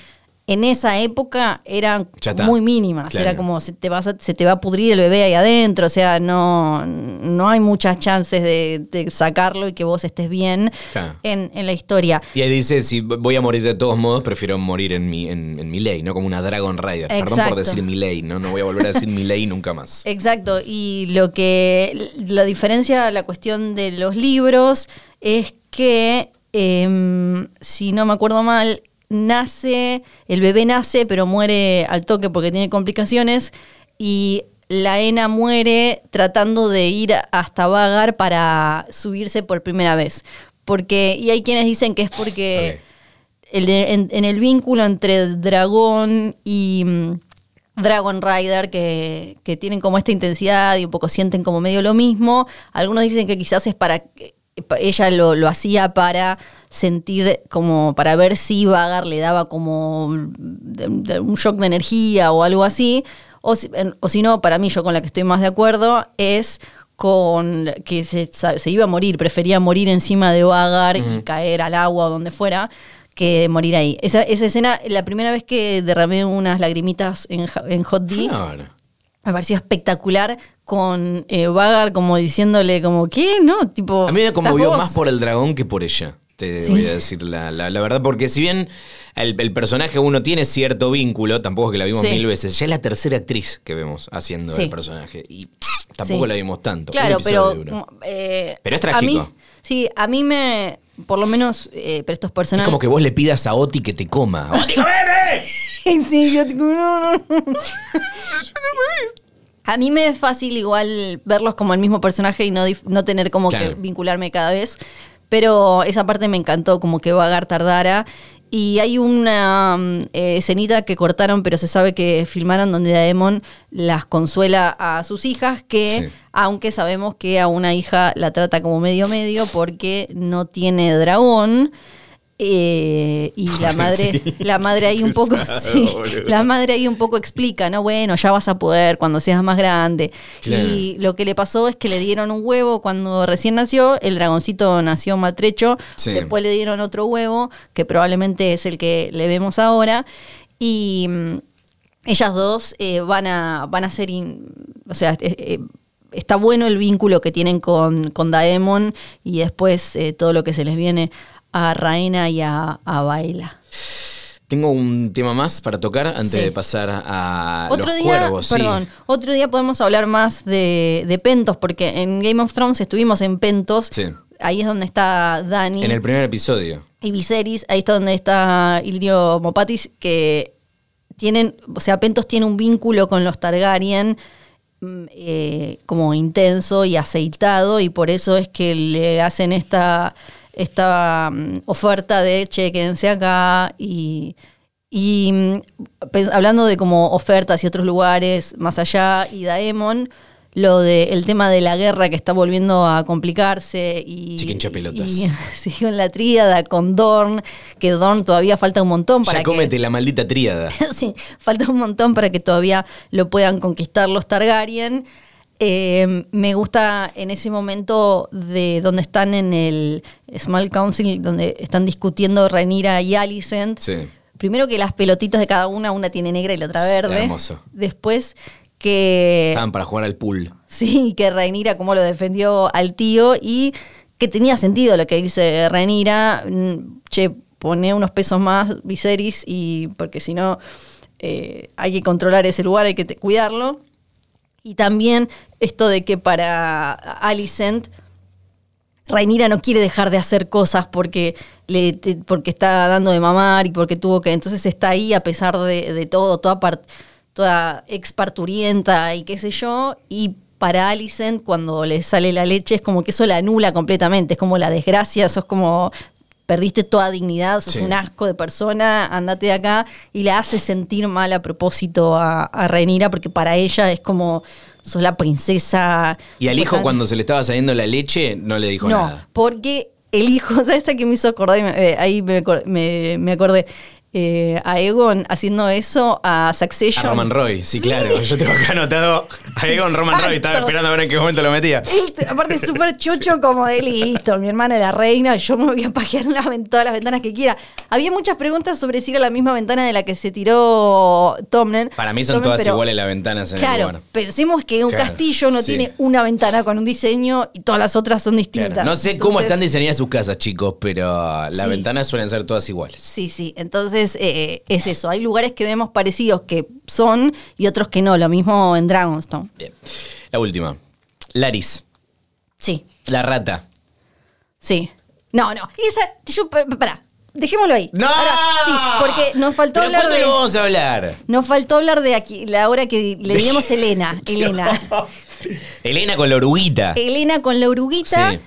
[SPEAKER 3] En esa época eran muy mínimas.
[SPEAKER 2] Claro.
[SPEAKER 3] Era como se te, vas a- se te va a pudrir el bebé ahí adentro, o sea, no, no hay muchas chances de, de sacarlo y que vos estés bien
[SPEAKER 2] Claro.
[SPEAKER 3] en, en la historia.
[SPEAKER 2] Y ahí dice, si voy a morir de todos modos, prefiero morir en mi, en, en mi ley, ¿no? Como una Dragon Rider. Perdón por decir mi ley, ¿no? No voy a volver a decir mi ley nunca más. (laughs)
[SPEAKER 3] Exacto, y lo que la diferencia, la cuestión de los libros es que, em, si no me acuerdo mal, nace, el bebé nace, pero muere al toque porque tiene complicaciones. Y la Ena muere tratando de ir hasta Vagar para subirse por primera vez. Porque, y hay quienes dicen que es porque el- en, en el vínculo entre Dragón y mm, Dragon Rider, que, que tienen como esta intensidad y un poco sienten como medio lo mismo, algunos dicen que quizás es para ella lo, lo hacía para sentir como para ver si Vagar le daba como un shock de energía o algo así o si, o si no, para mí, yo con la que estoy más de acuerdo, es con que se, se iba a morir, prefería morir encima de Vagar y caer al agua o donde fuera, que morir ahí. Esa, esa escena, la primera vez que derramé unas lagrimitas en, en Hot D. me pareció espectacular con eh, Vagar como diciéndole como, ¿qué? No, tipo...
[SPEAKER 2] A mí me
[SPEAKER 3] ¿estás
[SPEAKER 2] conmovió más por el dragón que por ella. Te
[SPEAKER 3] Sí.
[SPEAKER 2] voy a decir la, la- la verdad, porque si bien el, el personaje uno tiene cierto vínculo, tampoco es que la vimos
[SPEAKER 3] Sí.
[SPEAKER 2] mil veces, ya es la tercera actriz que vemos haciendo
[SPEAKER 3] Sí.
[SPEAKER 2] el personaje. Y tampoco
[SPEAKER 3] Sí.
[SPEAKER 2] la vimos tanto.
[SPEAKER 3] Claro,
[SPEAKER 2] episodio
[SPEAKER 3] pero...
[SPEAKER 2] de uno.
[SPEAKER 3] eh,
[SPEAKER 2] Pero es
[SPEAKER 3] a
[SPEAKER 2] trágico.
[SPEAKER 3] mí- sí, a mí me... Por lo menos, eh, pero estos
[SPEAKER 2] Es
[SPEAKER 3] personajes...
[SPEAKER 2] como que vos le pidas a Oti que te coma. (laughs) ¡Oti, comeme! (laughs)
[SPEAKER 3] sí, yo no, no. (laughs) A mí me es fácil igual verlos como el mismo personaje y no, no tener como
[SPEAKER 2] Claro.
[SPEAKER 3] que vincularme cada vez. Pero esa parte me encantó, como que Vagar tardara. Y hay una mm, eh, escenita que cortaron, pero se sabe que filmaron donde Daemon las consuela a sus hijas, que
[SPEAKER 2] Sí.
[SPEAKER 3] aunque sabemos que a una hija la trata como medio medio porque no tiene dragón. Eh, y la madre, la madre ahí un poco,
[SPEAKER 2] Pesado, (laughs)
[SPEAKER 3] sí,
[SPEAKER 2] boludo.
[SPEAKER 3] la madre ahí un poco explica, ¿no? Bueno, ya vas a poder cuando seas más grande.
[SPEAKER 2] Claro.
[SPEAKER 3] Y lo que le pasó es que le dieron un huevo cuando recién nació, el dragoncito nació maltrecho,
[SPEAKER 2] Sí.
[SPEAKER 3] después le dieron otro huevo, que probablemente es el que le vemos ahora, y mm, ellas dos eh, van, a, van a ser, in- o sea, eh, eh, está bueno el vínculo que tienen con, con Daemon y después eh, todo lo que se les viene a Raina y a, a Baila.
[SPEAKER 2] Tengo un tema más para tocar antes
[SPEAKER 3] Sí.
[SPEAKER 2] de pasar a
[SPEAKER 3] Otro
[SPEAKER 2] los
[SPEAKER 3] día,
[SPEAKER 2] cuervos. sí.
[SPEAKER 3] perdón, otro día podemos hablar más de, de Pentos, porque en Game of Thrones estuvimos en Pentos.
[SPEAKER 2] Sí.
[SPEAKER 3] Ahí es donde está Dani
[SPEAKER 2] En el primer episodio.
[SPEAKER 3] y Viserys. Ahí está donde está Ilio Mopatis, que tienen, o sea, Pentos tiene un vínculo con los Targaryen mm, eh, como intenso y aceitado, y por eso es que le hacen esta, esta mm, oferta de che, quédense acá y. Y mm, hablando de como ofertas y otros lugares más allá, y Daemon, lo de el tema de la guerra que está volviendo a complicarse y,
[SPEAKER 2] Sí, que pelotas.
[SPEAKER 3] y- (laughs) sí, con la tríada, con Dorn, que Dorn todavía falta un montón para
[SPEAKER 2] Ya
[SPEAKER 3] que
[SPEAKER 2] cómete la maldita tríada. (laughs)
[SPEAKER 3] sí, falta un montón para que todavía lo puedan conquistar los Targaryen. Eh, me gusta en ese momento de donde están en el Small Council, donde están discutiendo Rhaenyra y Alicent.
[SPEAKER 2] Sí.
[SPEAKER 3] Primero que las pelotitas de cada una, una tiene negra y la otra verde.
[SPEAKER 2] hermoso.
[SPEAKER 3] Después que
[SPEAKER 2] Estaban para jugar al pool.
[SPEAKER 3] Sí, que Rhaenyra cómo lo defendió al tío y que tenía sentido lo que dice Rhaenyra. mm, Che, pone unos pesos más Viserys y porque si no eh, hay que controlar ese lugar, hay que te- cuidarlo. Y también esto de que para Alicent Rhaenyra no quiere dejar de hacer cosas porque, le, porque está dando de mamar y porque tuvo que. Entonces está ahí a pesar de, todo, toda, par- toda exparturienta y qué sé yo. Y para Alicent, cuando le sale la leche, es como que eso la anula completamente. Es como la desgracia, sos como. Perdiste toda dignidad, sos
[SPEAKER 2] Sí.
[SPEAKER 3] un asco de persona, andate de acá. Y la hace sentir mal a propósito a, a Rhaenyra porque para ella es como. Sos la princesa.
[SPEAKER 2] Y al hijo, cuando se le estaba saliendo la leche, no le dijo
[SPEAKER 3] no,
[SPEAKER 2] nada.
[SPEAKER 3] porque el hijo, (laughs) ¿sabes a qué me hizo acordar? Eh, ahí me, me- me acordé. Eh, a Egon haciendo eso a
[SPEAKER 2] A
[SPEAKER 3] Succession.
[SPEAKER 2] Roman Roy, sí, claro. Yo tengo acá anotado a Egon Roman Roy. Estaba esperando a ver en qué momento lo metía.
[SPEAKER 3] T- aparte, súper chocho, como de listo. Mi hermana es la reina, yo me voy a pajear en todas las ventanas que quiera. Había muchas preguntas sobre si era la misma ventana de la que se tiró Tommen.
[SPEAKER 2] Para mí son todas
[SPEAKER 3] pero-
[SPEAKER 2] iguales las ventanas en el
[SPEAKER 3] Claro,
[SPEAKER 2] lugar.
[SPEAKER 3] pensemos que un
[SPEAKER 2] Claro,
[SPEAKER 3] castillo no
[SPEAKER 2] sí.
[SPEAKER 3] tiene una ventana con un diseño y todas las otras son distintas.
[SPEAKER 2] Claro. No sé cómo están diseñadas sus casas, chicos, pero las
[SPEAKER 3] Sí.
[SPEAKER 2] ventanas suelen ser todas iguales.
[SPEAKER 3] Sí, sí. Entonces eh, es eso. Hay lugares que vemos parecidos que son y otros que no. Lo mismo en Dragonstone.
[SPEAKER 2] Bien. La última. Laris,
[SPEAKER 3] Sí,
[SPEAKER 2] la rata.
[SPEAKER 3] sí. No, no. Esa, yo, pa- pa- pará. Dejémoslo ahí.
[SPEAKER 2] ¡No!
[SPEAKER 3] Ahora, sí, porque nos faltó
[SPEAKER 2] ¿Pero
[SPEAKER 3] hablar de.
[SPEAKER 2] lo vamos a hablar?
[SPEAKER 3] Nos faltó hablar de aquí, la hora que le (laughs) dimos Elena. Elena. (laughs)
[SPEAKER 2] Elena con la oruguita.
[SPEAKER 3] Elena con la oruguita.
[SPEAKER 2] Sí.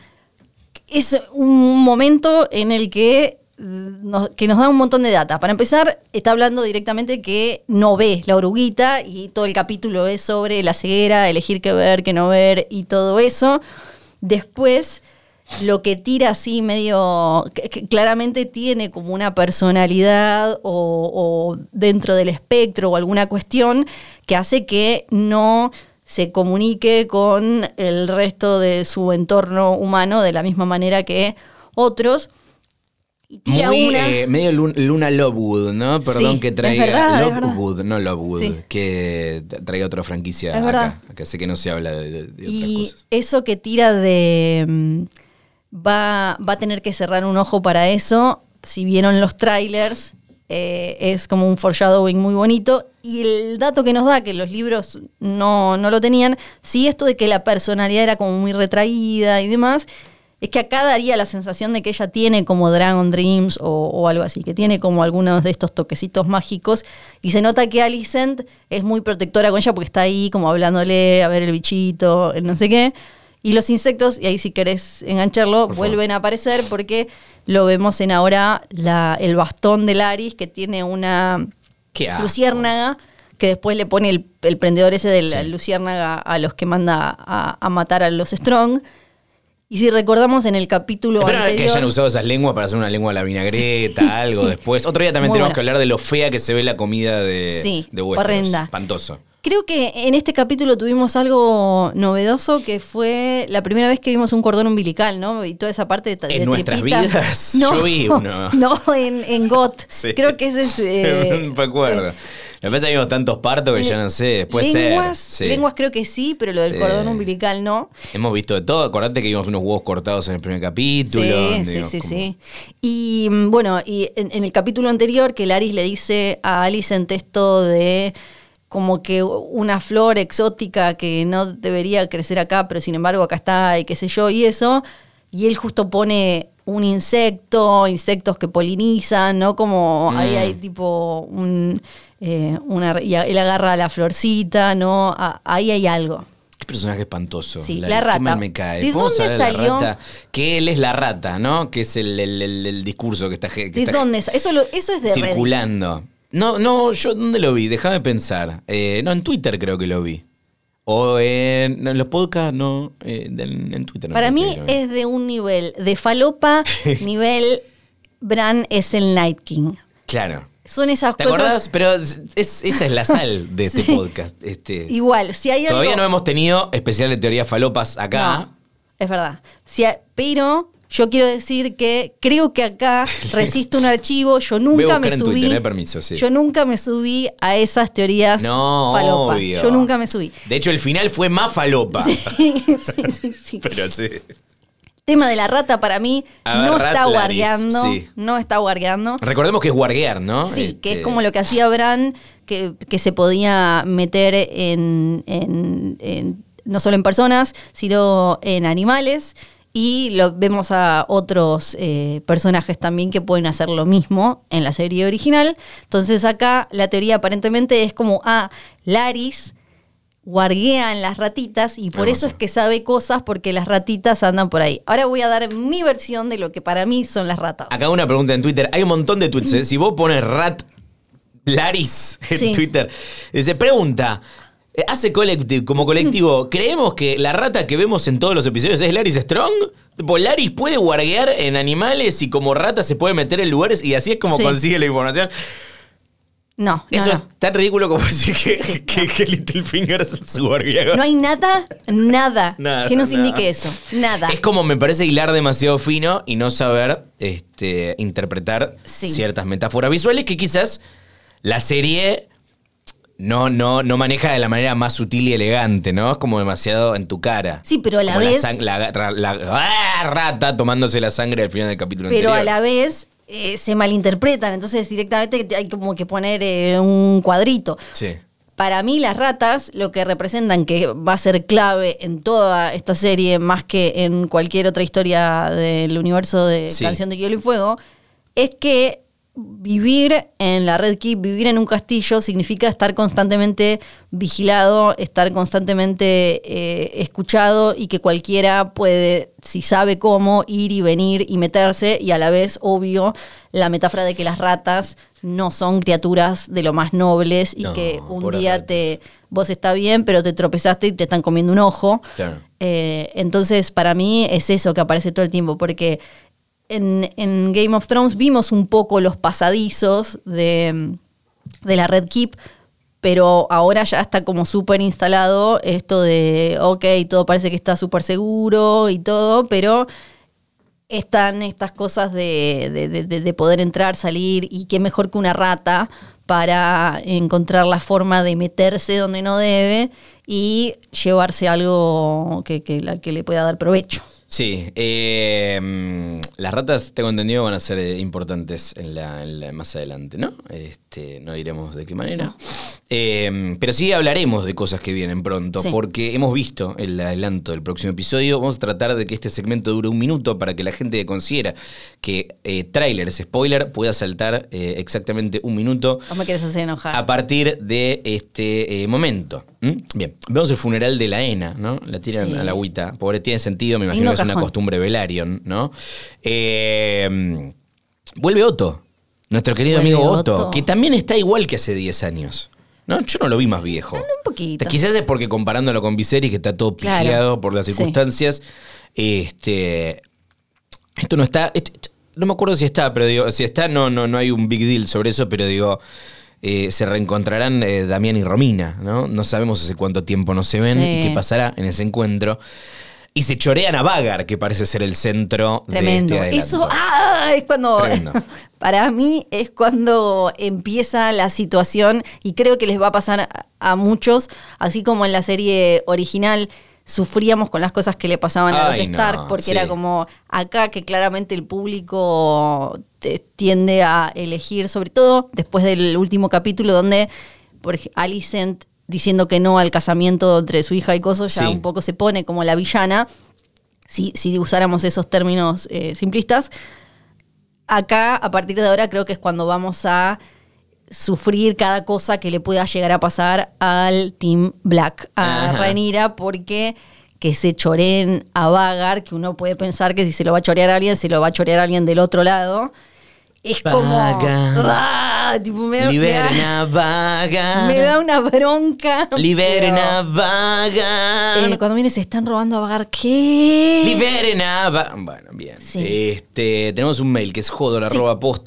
[SPEAKER 3] Es un momento en el que que nos da un montón de data. Para empezar, está hablando directamente que no ve la oruguita y todo el capítulo es sobre la ceguera, elegir qué ver, qué no ver y todo eso. Después, lo que tira así medio, que- que claramente tiene como una personalidad o, o dentro del espectro o alguna cuestión que hace que no se comunique con el resto de su entorno humano de la misma manera que otros. Y tira
[SPEAKER 2] Muy
[SPEAKER 3] una.
[SPEAKER 2] eh, medio Lun- Luna Lovewood, ¿no? Perdón
[SPEAKER 3] Sí,
[SPEAKER 2] que traiga
[SPEAKER 3] es verdad.
[SPEAKER 2] Lovewood, no Lovewood,
[SPEAKER 3] Sí.
[SPEAKER 2] que traiga otra franquicia
[SPEAKER 3] Es
[SPEAKER 2] acá. Acá sé que no se habla de, de- otras
[SPEAKER 3] Y
[SPEAKER 2] cosas.
[SPEAKER 3] eso que tira de. mm, Va, va a tener que cerrar un ojo para eso. Si vieron los trailers, eh, es como un foreshadowing muy bonito. Y el dato que nos da, que los libros no, no lo tenían, sí, esto de que la personalidad era como muy retraída y demás, es que acá daría la sensación de que ella tiene como Dragon Dreams o, o algo así, que tiene como algunos de estos toquecitos mágicos. Y se nota que Alicent es muy protectora con ella porque está ahí como hablándole, a ver el bichito, el no sé qué. Y los insectos, y ahí si querés engancharlo, vuelven a aparecer porque lo vemos en ahora la, el bastón de Laris que tiene una luciérnaga que después le pone el, el prendedor ese de la
[SPEAKER 2] Sí.
[SPEAKER 3] luciérnaga a los que manda a, a matar a los Strong. Y si recordamos en el capítulo
[SPEAKER 2] Espero que
[SPEAKER 3] anterior...
[SPEAKER 2] hayan usado esas lenguas para hacer una lengua a la vinagreta, (laughs) algo después. Otro día también
[SPEAKER 3] Muy
[SPEAKER 2] tenemos
[SPEAKER 3] buena.
[SPEAKER 2] que hablar de lo fea que se ve la comida de,
[SPEAKER 3] Sí,
[SPEAKER 2] de Westeros.
[SPEAKER 3] horrenda.
[SPEAKER 2] Espantoso.
[SPEAKER 3] Creo que en este capítulo tuvimos algo novedoso que fue la primera vez que vimos un cordón umbilical, ¿no? Y toda esa parte de,
[SPEAKER 2] ¿En
[SPEAKER 3] de
[SPEAKER 2] nuestras
[SPEAKER 3] tripita.
[SPEAKER 2] vidas? (laughs) Yo vi uno. (laughs)
[SPEAKER 3] No, en, en GOT.
[SPEAKER 2] Sí.
[SPEAKER 3] Creo que ese es. eh,
[SPEAKER 2] no me acuerdo. Lo que pasa es que vimos tantos partos que ya no sé. Puede
[SPEAKER 3] lenguas,
[SPEAKER 2] ser. sí.
[SPEAKER 3] lenguas creo que sí, pero lo del
[SPEAKER 2] Sí.
[SPEAKER 3] cordón umbilical no.
[SPEAKER 2] Hemos visto de todo. Acordate que vimos unos huevos cortados en el primer capítulo.
[SPEAKER 3] Sí, sí, sí,
[SPEAKER 2] como-
[SPEAKER 3] sí. Y mm, bueno, y en, en el capítulo anterior que Laris le dice a Alicent esto de como que una flor exótica que no debería crecer acá, pero sin embargo acá está y qué sé yo, y eso, y él justo pone un insecto, insectos que polinizan, ¿no? Como ahí
[SPEAKER 2] Mm.
[SPEAKER 3] hay tipo un... eh, una, y él agarra la florcita, ¿no? Ahí hay algo.
[SPEAKER 2] Qué personaje espantoso.
[SPEAKER 3] Sí, la rata.
[SPEAKER 2] mal me cae.
[SPEAKER 3] ¿De
[SPEAKER 2] ¿Podemos
[SPEAKER 3] dónde
[SPEAKER 2] de la
[SPEAKER 3] salió?
[SPEAKER 2] rata? Que él es la rata, ¿no? Que es el, el- el- el discurso que está, que
[SPEAKER 3] ¿De
[SPEAKER 2] está
[SPEAKER 3] dónde? es? Eso, lo- eso es de Reddit.
[SPEAKER 2] circulando. No, no, yo ¿dónde lo vi? Déjame pensar. Eh, no, en Twitter creo que lo vi. O en, no, en los podcasts, no, eh, en, en Twitter. me
[SPEAKER 3] Para mí es de un nivel de falopa, (laughs) nivel Bran es el Night King.
[SPEAKER 2] Claro.
[SPEAKER 3] Son esas
[SPEAKER 2] ¿Te
[SPEAKER 3] cosas.
[SPEAKER 2] acordás? Pero es- esa es la sal de (laughs) este
[SPEAKER 3] Sí.
[SPEAKER 2] podcast. Este,
[SPEAKER 3] Igual, si hay algo.
[SPEAKER 2] Todavía no hemos tenido especial de teoría falopas acá.
[SPEAKER 3] No, es verdad. Si hay- pero yo quiero decir que creo que acá (laughs) resiste un archivo. Yo nunca me subí.
[SPEAKER 2] Twitter, eh, permiso, sí.
[SPEAKER 3] Yo nunca me subí a esas teorías
[SPEAKER 2] No,
[SPEAKER 3] falopa.
[SPEAKER 2] obvio.
[SPEAKER 3] Yo nunca me subí.
[SPEAKER 2] De hecho, el final fue más falopa.
[SPEAKER 3] sí, (laughs) sí, sí. (laughs)
[SPEAKER 2] Pero sí.
[SPEAKER 3] Tema de la rata para mí
[SPEAKER 2] A
[SPEAKER 3] no está guardeando.
[SPEAKER 2] sí.
[SPEAKER 3] No está guardeando.
[SPEAKER 2] Recordemos que es guarguear, ¿no?
[SPEAKER 3] Sí, que
[SPEAKER 2] Este,
[SPEAKER 3] es como lo que hacía Bran, que, que se podía meter en, en- en- no solo en personas, sino en animales. Y lo, vemos a otros eh, personajes también que pueden hacer lo mismo en la serie original. Entonces acá la teoría aparentemente es como, ah, Laris guarguea en las ratitas y por eso es que sabe cosas porque las ratitas andan por ahí. Ahora voy a dar mi versión de lo que para mí son las ratas.
[SPEAKER 2] Acá una pregunta en Twitter. Hay un montón de tweets. ¿eh? (clears throat) Si vos pones rat Laris en
[SPEAKER 3] Sí.
[SPEAKER 2] Twitter, dice, pregunta. Eh, Hace colectivo, como colectivo, ¿creemos que la rata que vemos en todos los episodios es Laris Strong? Tipo, Laris puede guarguear en animales y como rata se puede meter en lugares y así es como
[SPEAKER 3] Sí.
[SPEAKER 2] consigue la información.
[SPEAKER 3] No, no,
[SPEAKER 2] Eso
[SPEAKER 3] no.
[SPEAKER 2] es tan ridículo como decir que, que, que Littlefinger es guargueador.
[SPEAKER 3] No hay nada, nada,
[SPEAKER 2] Nada,
[SPEAKER 3] que nos
[SPEAKER 2] nada.
[SPEAKER 3] indique eso. Nada.
[SPEAKER 2] Es como me parece hilar demasiado fino y no saber este, interpretar
[SPEAKER 3] Sí.
[SPEAKER 2] ciertas metáforas visuales que quizás la serie no, no, no maneja de la manera más sutil y elegante, ¿no? Es como demasiado en tu cara.
[SPEAKER 3] Sí, pero a la
[SPEAKER 2] Como
[SPEAKER 3] vez-
[SPEAKER 2] La, ra- la- ¡Ah! rata tomándose la sangre al final del capítulo
[SPEAKER 3] pero a la vez eh, se malinterpretan, entonces directamente hay como que poner eh, un cuadrito.
[SPEAKER 2] Sí.
[SPEAKER 3] Para mí las ratas lo que representan que va a ser clave en toda esta serie más que en cualquier otra historia del universo de
[SPEAKER 2] Sí.
[SPEAKER 3] Canción de Hielo y Fuego es que vivir en la Red Keep, vivir en un castillo, significa estar constantemente vigilado, estar constantemente eh, escuchado y que cualquiera puede, si sabe cómo, ir y venir y meterse y a la vez, obvio, la metáfora de que las ratas no son criaturas de lo más nobles y
[SPEAKER 2] No,
[SPEAKER 3] que un día
[SPEAKER 2] ratas.
[SPEAKER 3] te vos está bien, pero te tropezaste y te están comiendo un ojo.
[SPEAKER 2] Claro.
[SPEAKER 3] Eh, entonces, para mí es eso que aparece todo el tiempo, porque en, Game of Thrones vimos un poco los pasadizos de, la Red Keep, pero ahora ya está como súper instalado esto de, ok, todo parece que está súper seguro y todo, pero están estas cosas de, de- de- de- de poder entrar, salir, y qué mejor que una rata para encontrar la forma de meterse donde no debe y llevarse algo que le pueda dar provecho.
[SPEAKER 2] Sí, eh, mm, las ratas, tengo entendido, van a ser eh, importantes en la, en la- más adelante, ¿no? Este, no diremos de qué manera. Eh, pero sí hablaremos de cosas que vienen pronto,
[SPEAKER 3] Sí.
[SPEAKER 2] porque hemos visto el adelanto del próximo episodio. Vamos a tratar de que este segmento dure un minuto para que la gente que considera que eh, tráiler es spoiler pueda saltar eh, exactamente un minuto
[SPEAKER 3] Vos me querés hacer enojar.
[SPEAKER 2] a partir de este eh, momento. ¿Mm? Bien, vemos el funeral de la ENA, ¿no? La tiran
[SPEAKER 3] Sí.
[SPEAKER 2] a la agüita. Pobre, tiene sentido, me imagino
[SPEAKER 3] Lindo
[SPEAKER 2] que es una costumbre Velaryon, ¿no? Eh, vuelve Otto, nuestro querido
[SPEAKER 3] Vuelve
[SPEAKER 2] amigo Otto,
[SPEAKER 3] Otto.
[SPEAKER 2] que también está igual que hace 10 años. ¿No? Yo no lo vi más viejo.
[SPEAKER 3] Un poquito.
[SPEAKER 2] Quizás es porque comparándolo con Viserys, que está todo
[SPEAKER 3] Claro.
[SPEAKER 2] pijeado por las
[SPEAKER 3] Sí.
[SPEAKER 2] circunstancias. Este. Esto no está. esto- no me acuerdo si está, pero digo, si está, no, no, no hay un big deal sobre eso, pero digo. Eh, se reencontrarán eh, Damián y Romina, ¿no? No sabemos hace cuánto tiempo no se ven
[SPEAKER 3] Sí.
[SPEAKER 2] y qué pasará en ese encuentro. Y se chorean a Vagar, que parece ser el centro
[SPEAKER 3] Tremendo.
[SPEAKER 2] de este.
[SPEAKER 3] Eso, ah, es cuando.
[SPEAKER 2] Tremendo. (laughs)
[SPEAKER 3] Para mí es cuando empieza la situación, y creo que les va a pasar a muchos, así como en la serie original sufríamos con las cosas que le pasaban a los
[SPEAKER 2] no,
[SPEAKER 3] Stark, porque
[SPEAKER 2] sí.
[SPEAKER 3] era como acá que claramente el público te- tiende a elegir, sobre todo después del último capítulo donde por Alicent diciendo que no al casamiento entre su hija y Coso ya
[SPEAKER 2] Sí.
[SPEAKER 3] un poco se pone como la villana si, si usáramos esos términos eh, simplistas. Acá, a partir de ahora, creo que es cuando vamos a sufrir cada cosa que le pueda llegar a pasar al Team Black, a
[SPEAKER 2] Ajá.
[SPEAKER 3] Porque que se choreen a Vagar, que uno puede pensar que si se lo va a chorear a alguien, se lo va a chorear a alguien del otro lado. Es como...
[SPEAKER 2] Vagar.
[SPEAKER 3] ¡Ah! Tipo, me, da- me da,
[SPEAKER 2] a Vagar.
[SPEAKER 3] me da una bronca.
[SPEAKER 2] Liberen
[SPEAKER 3] pero,
[SPEAKER 2] a Vagar.
[SPEAKER 3] eh, cuando viene se están robando a Vagar, ¿qué?
[SPEAKER 2] Liberen a Va- Bueno, bien.
[SPEAKER 3] Sí.
[SPEAKER 2] Este, tenemos un mail que es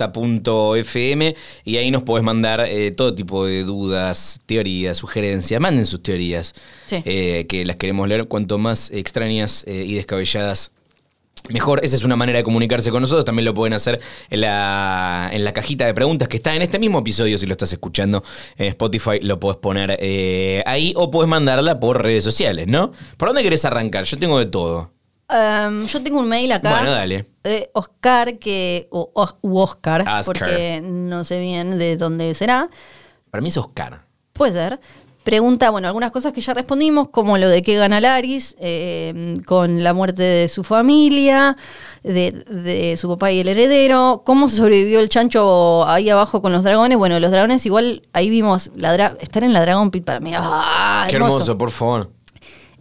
[SPEAKER 2] jodor.posta.fm y ahí nos podés mandar eh, todo tipo de dudas, teorías, sugerencias. Manden sus teorías,
[SPEAKER 3] Sí.
[SPEAKER 2] eh, que las queremos leer. Cuanto más extrañas y descabelladas, Mejor, esa es una manera de comunicarse con nosotros. También lo pueden hacer en la, en la cajita de preguntas que está en este mismo episodio. Si lo estás escuchando en Spotify, lo puedes poner eh, ahí o puedes mandarla por redes sociales, ¿no? ¿Por dónde querés arrancar? Yo tengo de todo.
[SPEAKER 3] Um, yo tengo un mail acá.
[SPEAKER 2] Bueno, dale.
[SPEAKER 3] de Oscar, que, o, o- u Oscar,
[SPEAKER 2] Oscar.
[SPEAKER 3] porque no sé bien de dónde será.
[SPEAKER 2] Para mí es Oscar.
[SPEAKER 3] Puede ser. Pregunta, bueno, algunas cosas que ya respondimos, como lo de qué gana Laris, eh, con la muerte de su familia, de, de su papá y el heredero, cómo sobrevivió el chancho ahí abajo con los dragones. Bueno, los dragones igual, ahí vimos, la estar en la Dragon Pit para mí. ¡ah,
[SPEAKER 2] Qué hermoso, por favor.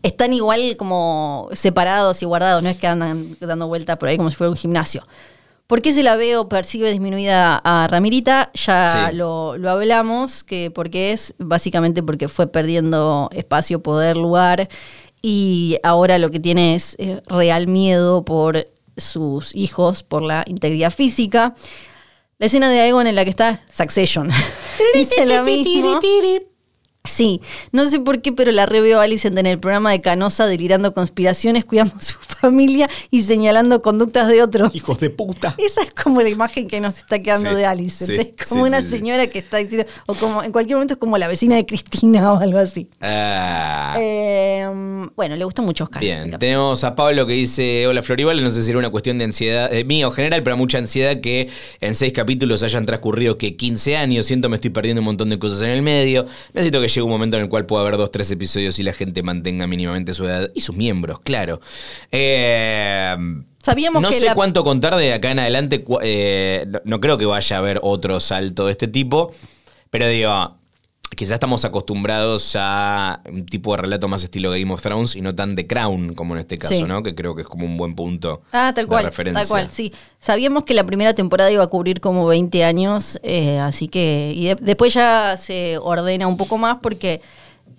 [SPEAKER 3] están igual como separados y guardados, no es que andan dando vuelta por ahí como si fuera un gimnasio. ¿Por qué se la ve o percibe disminuida a Ramirita? Ya
[SPEAKER 2] Sí.
[SPEAKER 3] lo, lo hablamos, que porque es básicamente porque fue perdiendo espacio, poder, lugar, y ahora lo que tiene es eh, real miedo por sus hijos, por la integridad física. La escena de Aegon en la que está Succession. (laughs) Dice lo mismo. Sí, no sé por qué, pero la reveo a Alicent en el programa de Canosa delirando conspiraciones, cuidando a su (laughs) familia y señalando conductas de otros.
[SPEAKER 2] Hijos de puta.
[SPEAKER 3] Esa es como la imagen que nos está quedando
[SPEAKER 2] Sí,
[SPEAKER 3] de Alicent.
[SPEAKER 2] sí,
[SPEAKER 3] es como
[SPEAKER 2] sí,
[SPEAKER 3] una señora que está diciendo, o como en cualquier momento es como la vecina de Cristina (laughs) o algo así.
[SPEAKER 2] Ah.
[SPEAKER 3] Eh, bueno, le gustó mucho Oscar.
[SPEAKER 2] Bien, tenemos a Pablo que dice, hola Floribal, no sé si era una cuestión de ansiedad, eh, mía o general, pero mucha ansiedad que en seis capítulos hayan transcurrido que 15 años, siento me estoy perdiendo un montón de cosas en el medio, necesito que un momento en el cual pueda haber dos, tres episodios y la gente mantenga mínimamente su edad y sus miembros, claro. Eh,
[SPEAKER 3] Sabíamos
[SPEAKER 2] no
[SPEAKER 3] que
[SPEAKER 2] sé
[SPEAKER 3] la-
[SPEAKER 2] cuánto contar de acá en adelante. eh, no, no creo que vaya a haber otro salto de este tipo. Pero digo, quizás estamos acostumbrados a un tipo de relato más estilo Game of Thrones y no tan de Crown como en este caso,
[SPEAKER 3] Sí.
[SPEAKER 2] ¿no? Que creo que es como un buen punto.
[SPEAKER 3] Ah, tal
[SPEAKER 2] de
[SPEAKER 3] cual.
[SPEAKER 2] referencia.
[SPEAKER 3] Tal cual, sí. Sabíamos que la primera temporada iba a cubrir como 20 años, eh, así que. Y de- después ya se ordena un poco más porque.